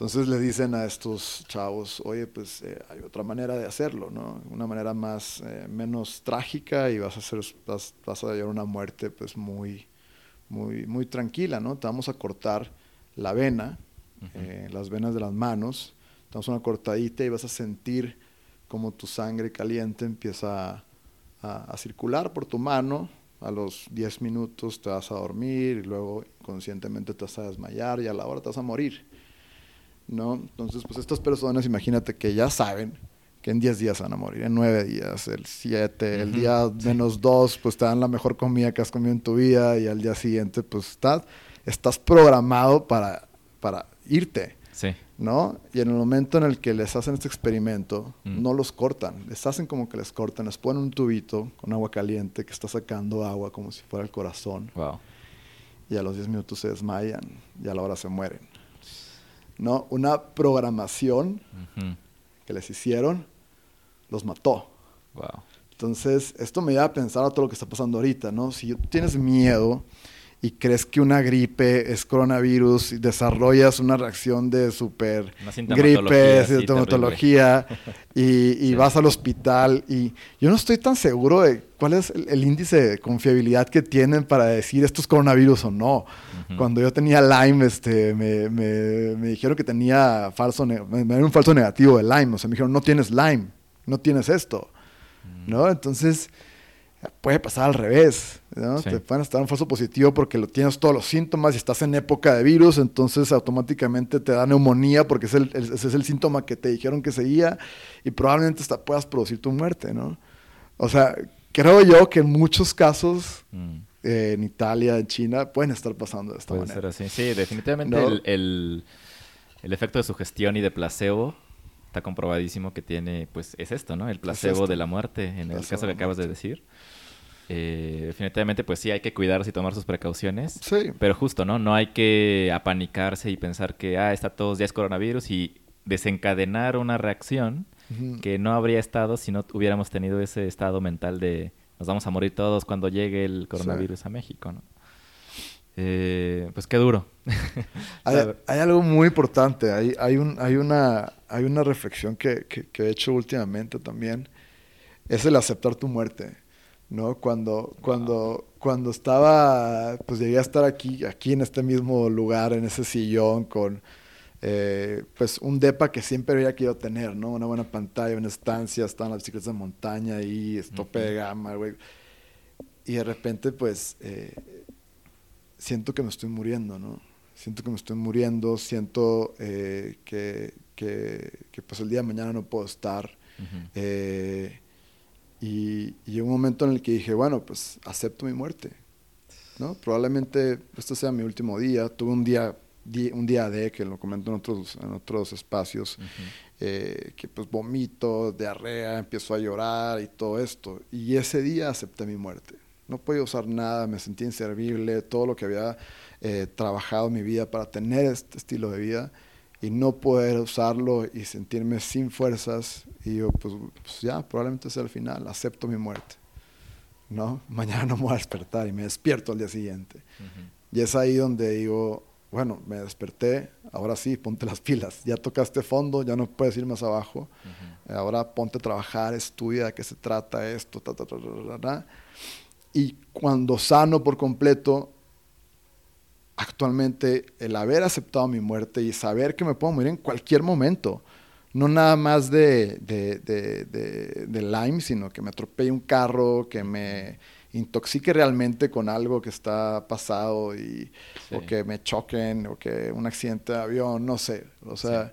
Entonces le dicen a estos chavos, oye, pues eh, hay otra manera de hacerlo, ¿no? Una manera más, eh, menos trágica y vas a, hacer, vas, vas, a llevar una muerte pues muy, muy, muy tranquila, ¿no? Te vamos a cortar la vena, eh, las venas de las manos, te damos una cortadita y vas a sentir como tu sangre caliente empieza a, a circular por tu mano, a los 10 minutos te vas a dormir y luego conscientemente te vas a desmayar y a la hora te vas a morir. ¿No? Entonces, pues estas personas, imagínate que ya saben que en 10 días van a morir, en 9 días, el 7, el día menos 2, pues te dan la mejor comida que has comido en tu vida y al día siguiente, pues estás, estás programado para, para irte. Sí. ¿No? Y en el momento en el que les hacen este experimento, mm. no los cortan, les hacen como que les cortan, les ponen un tubito con agua caliente que está sacando agua como si fuera el corazón. Wow. Y a los 10 minutos se desmayan y a la hora se mueren. ¿No? Una programación que les hicieron los mató. Entonces, esto me lleva a pensar a todo lo que está pasando ahorita, ¿no? Si tienes miedo y crees que una gripe es coronavirus y desarrollas una reacción de super gripe, sintomatología y, y vas al hospital y yo no estoy tan seguro de cuál es el, índice de confiabilidad que tienen para decir esto es coronavirus o no. Cuando yo tenía Lyme, este, me, me, me dijeron que tenía falso, me, dieron un falso negativo de Lyme, o sea, me dijeron no tienes Lyme, no tienes esto, ¿no? Entonces puede pasar al revés, ¿no? Te pueden estar un falso positivo porque lo tienes todos los síntomas y estás en época de virus, entonces automáticamente te da neumonía porque es el, ese es el síntoma que te dijeron que seguía y probablemente hasta puedas producir tu muerte, ¿no? O sea, creo yo que en muchos casos mm. eh, en Italia, en China, pueden estar pasando de esta Puede manera. Ser así. Sí, definitivamente el, el, efecto de sugestión y de placebo está comprobadísimo que tiene, pues es esto, ¿no? El placebo de la muerte, en el caso que acabas de decir. Eh, definitivamente, pues sí, hay que cuidarse y tomar sus precauciones. Sí. Pero justo, ¿no? No hay que apanicarse y pensar que, ah, está todos días coronavirus y desencadenar una reacción que no habría estado si no hubiéramos tenido ese estado mental de nos vamos a morir todos cuando llegue el coronavirus a México, ¿no? Eh, pues qué duro. hay, algo muy importante, hay, hay, un, hay, una, hay una reflexión que, que, que, he hecho últimamente también, es el aceptar tu muerte. ¿No? Cuando, cuando, cuando estaba, pues llegué a estar aquí, aquí en este mismo lugar, en ese sillón, con eh, pues un depa que siempre había querido tener, ¿no? Una buena pantalla, una estancia, estaban las bicicletas de montaña y tope de gama, güey. Y de repente, pues, eh, siento que me estoy muriendo, ¿no? Siento que me estoy muriendo, siento eh, que, que, que, pues el día de mañana no puedo estar. Y, y un momento en el que dije, bueno, pues acepto mi muerte, ¿no? Probablemente este sea mi último día. Tuve un día, un día de, que lo comento en otros, en otros espacios, eh, que pues vomito, diarrea, empiezo a llorar y todo esto. Y ese día acepté mi muerte. No podía usar nada, me sentí inservible, todo lo que había eh, trabajado en mi vida para tener este estilo de vida y no poder usarlo y sentirme sin fuerzas. Y yo pues, pues, ya probablemente sea el final acepto mi muerte no mañana no me voy a despertar y me despierto al día siguiente. Y es ahí donde digo bueno, me desperté, ahora sí, ponte las pilas, ya tocaste fondo, ya no puedes ir más abajo, ahora ponte a trabajar, estudia de qué se trata esto, ta, ta, ta, ta, y cuando sano por completo, actualmente el haber aceptado mi muerte y saber que me puedo morir en cualquier momento, no nada más de, de, de, de Lyme, sino que me atropelle un carro, que me intoxique realmente con algo que está pasado y, o que me choquen o que un accidente de avión, no sé. O sea,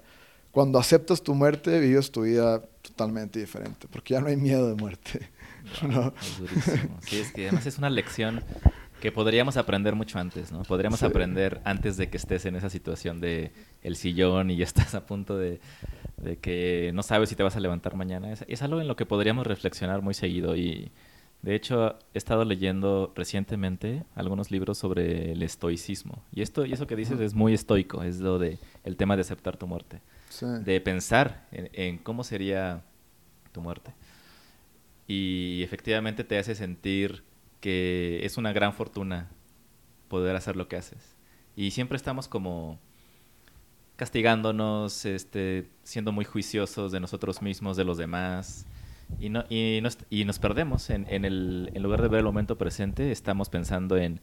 cuando aceptas tu muerte, vives tu vida totalmente diferente, porque ya no hay miedo de muerte. Es durísimo. Sí, es que además es una lección que podríamos aprender mucho antes, ¿no? Podríamos aprender antes de que estés en esa situación de el sillón y ya estás a punto de, de que no sabes si te vas a levantar mañana. Es, es, algo en lo que podríamos reflexionar muy seguido y de hecho, he estado leyendo recientemente algunos libros sobre el estoicismo. Y esto y eso que dices es muy estoico, es lo de el tema de aceptar tu muerte. De pensar en, cómo sería tu muerte. Y efectivamente te hace sentir que es una gran fortuna poder hacer lo que haces. Y siempre estamos como castigándonos, este, siendo muy juiciosos de nosotros mismos, de los demás y, no, y, nos, y nos perdemos en, en, el, en lugar de ver el momento presente, estamos pensando en,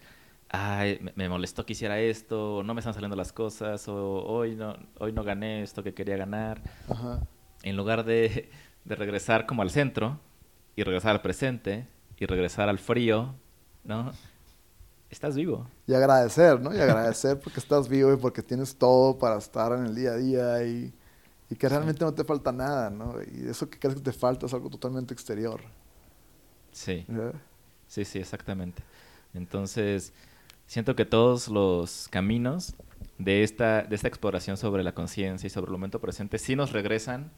ay, me, molestó que hiciera esto, no me están saliendo las cosas, o hoy no, hoy no gané esto que quería ganar. En lugar de, de regresar como al centro y regresar al presente y regresar al frío, ¿no? Estás vivo. Y agradecer, ¿no? Y agradecer porque estás vivo y porque tienes todo para estar en el día a día y y que realmente no te falta nada, ¿no? Y eso que crees que te falta es algo totalmente exterior. Sí. Sí, sí, exactamente. Entonces, siento que todos los caminos de esta, de esta exploración sobre la conciencia y sobre el momento presente sí nos regresan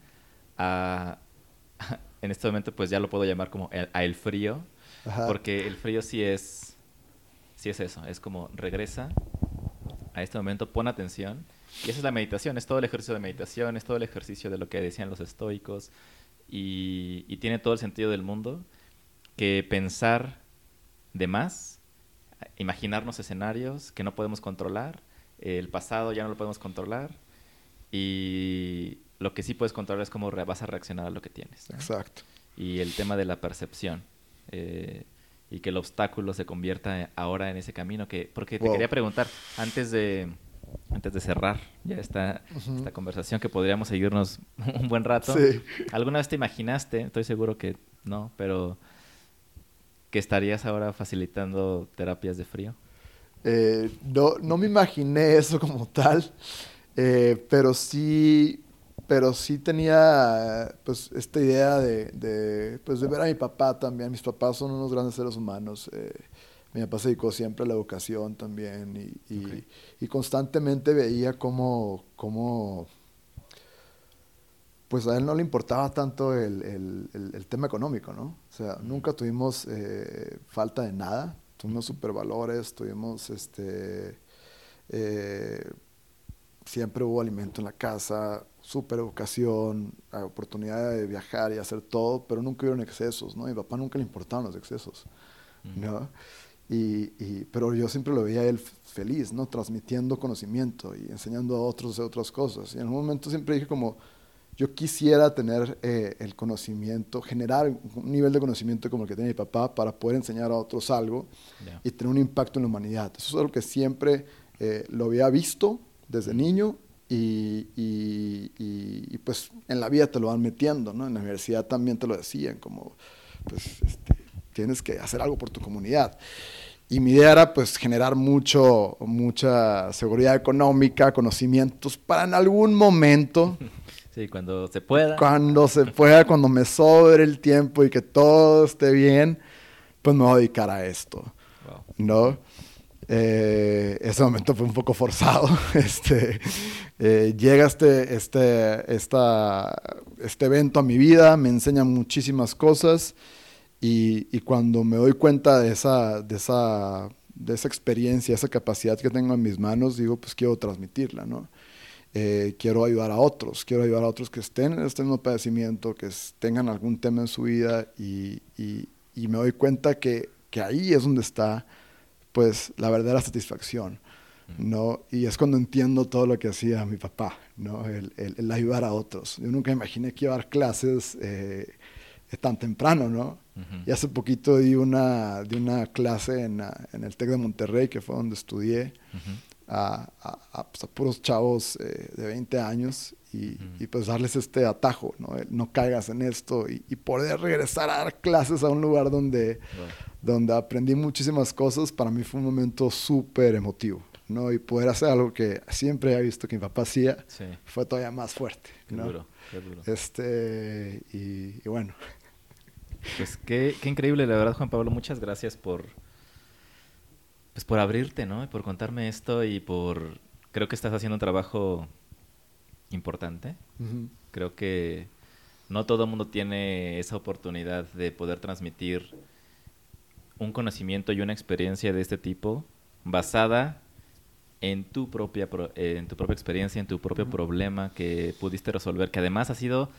a, en este momento pues ya lo puedo llamar como el, a el frío, porque el frío sí es, sí es eso, es como regresa a este momento, pon atención y esa es la meditación, es todo el ejercicio de meditación, es todo el ejercicio de lo que decían los estoicos y, tiene todo el sentido del mundo que pensar de más, imaginarnos escenarios que no podemos controlar, el pasado ya no lo podemos controlar y lo que sí puedes controlar es cómo vas a reaccionar a lo que tienes. Exacto. Y el tema de la percepción. Eh, y que el obstáculo se convierta ahora en ese camino que porque te quería preguntar antes de antes de cerrar ya esta, esta conversación que podríamos seguirnos un buen rato. ¿Alguna vez te imaginaste, estoy seguro que no, pero que estarías ahora facilitando terapias de frío? Eh, no, no me imaginé eso como tal, eh, pero sí pero sí tenía pues esta idea de, de, pues, de ver a mi papá también. Mis papás son unos grandes seres humanos. Eh, mi papá se dedicó siempre a la educación también y, y, constantemente veía cómo, cómo, pues a él no le importaba tanto el, el, el, tema económico, ¿no? O sea, nunca tuvimos eh, falta de nada, tuvimos supervalores, tuvimos este, eh, siempre hubo alimento en la casa, super educación, oportunidad de viajar y hacer todo, pero nunca hubieron excesos, ¿no? A mi papá nunca le importaban los excesos, ¿no? Y, pero yo siempre lo veía a él feliz, ¿no? Transmitiendo conocimiento y enseñando a otros de otras cosas. Y en un momento siempre dije como, yo quisiera tener eh, el conocimiento, generar un nivel de conocimiento como el que tiene mi papá para poder enseñar a otros algo y tener un impacto en la humanidad. Eso es algo que siempre eh, lo había visto desde niño y, y, y, pues en la vida te lo van metiendo, ¿no? En la universidad también te lo decían, como, pues, este, tienes que hacer algo por tu comunidad. Y mi idea era pues generar mucho, mucha seguridad económica, conocimientos para en algún momento. Sí, cuando se pueda. Cuando se pueda, cuando me sobre el tiempo y que todo esté bien, pues me voy a dedicar a esto. ¿No? Eh, ese momento fue un poco forzado. Este, eh, llega este, este, esta, este evento a mi vida, me enseña muchísimas cosas y, y, cuando me doy cuenta de esa, de, esa, de esa experiencia, esa capacidad que tengo en mis manos, digo, pues quiero transmitirla, ¿no? Eh, quiero ayudar a otros, quiero ayudar a otros que estén en este mismo padecimiento, que tengan algún tema en su vida y, y, y me doy cuenta que, que, ahí es donde está pues la verdadera satisfacción, ¿no? Y es cuando entiendo todo lo que hacía mi papá, ¿no? El, el, ayudar a otros. Yo nunca imaginé que iba a dar clases eh, tan temprano, ¿no? Y hace poquito di una, di una clase en, en, el TEC de Monterrey, que fue donde estudié, a, a, pues, a, puros chavos eh, de 20 años y, y, pues darles este atajo, ¿no? no caigas en esto y, y, poder regresar a dar clases a un lugar donde, donde aprendí muchísimas cosas, para mí fue un momento súper emotivo. ¿no? Y poder hacer algo que siempre he visto que mi papá hacía, fue todavía más fuerte. ¿no? Qué duro, qué duro. Este, y, y bueno. Pues qué, qué, increíble, la verdad, Juan Pablo. Muchas gracias por, pues por abrirte, ¿no? Y por contarme esto y por... Creo que estás haciendo un trabajo importante. Creo que no todo el mundo tiene esa oportunidad de poder transmitir un conocimiento y una experiencia de este tipo basada en tu propia, en tu propia experiencia, en tu propio problema que pudiste resolver, que además ha sido,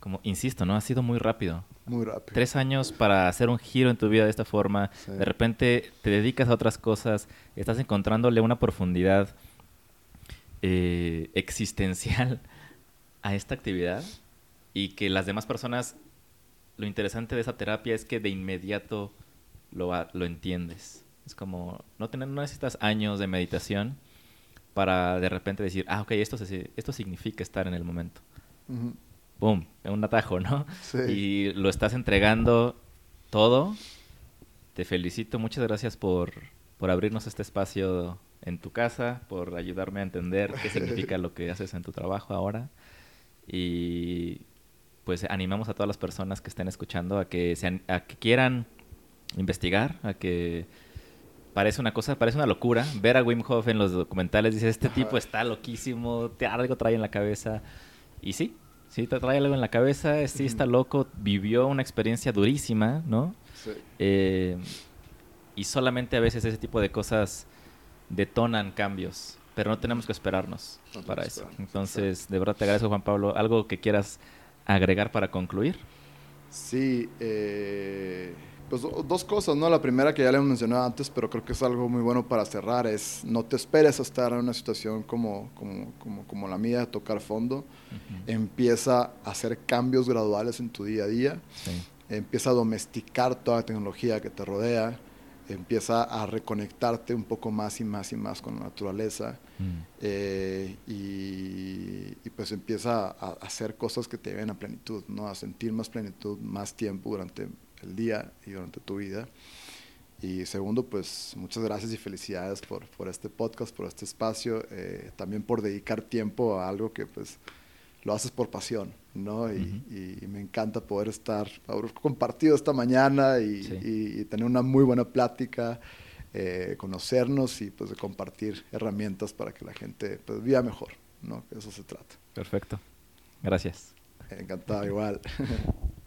como insisto, ¿no? Ha sido muy rápido. Muy rápido. Tres años para hacer un giro en tu vida de esta forma. De repente te dedicas a otras cosas, estás encontrándole una profundidad eh, existencial a esta actividad y que las demás personas, lo interesante de esa terapia es que de inmediato lo, lo entiendes. Es como, no, tener, no necesitas años de meditación para de repente decir, ah, ok, esto, esto significa estar en el momento. ¡Pum! Un atajo, ¿no? Sí. Y lo estás entregando todo. Te felicito, muchas gracias por, por abrirnos este espacio en tu casa, por ayudarme a entender qué significa lo que haces en tu trabajo ahora. Y pues animamos a todas las personas que estén escuchando a que, sean, a que quieran investigar, a que parece una cosa, parece una locura. Ver a Wim Hof en los documentales, dice, este tipo está loquísimo, te, algo trae en la cabeza. Y sí, sí, te trae algo en la cabeza, sí está loco, vivió una experiencia durísima, ¿no? Sí. Eh, y solamente a veces ese tipo de cosas detonan cambios, pero no tenemos que esperarnos para eso. Entonces, de verdad te agradezco, Juan Pablo. ¿Algo que quieras agregar para concluir? Sí, eh pues dos cosas, ¿no? La primera que ya le hemos mencionado antes, pero creo que es algo muy bueno para cerrar, es no te esperes a estar en una situación como, como, como, como la mía, de tocar fondo. Empieza a hacer cambios graduales en tu día a día. Empieza a domesticar toda la tecnología que te rodea. Empieza a reconectarte un poco más y más y más con la naturaleza. Mm. Eh, y, y, pues empieza a, hacer cosas que te lleven a plenitud, ¿no? A sentir más plenitud, más tiempo durante el día y durante tu vida. Y segundo, pues muchas gracias y felicidades por, por este podcast, por este espacio, eh, también por dedicar tiempo a algo que pues lo haces por pasión, ¿no? Y, me encanta poder estar, haber compartido esta mañana y, tener una muy buena plática, eh, conocernos y pues de compartir herramientas para que la gente pues viva mejor, ¿no? Que eso se trata. Perfecto. Gracias. Encantado, igual.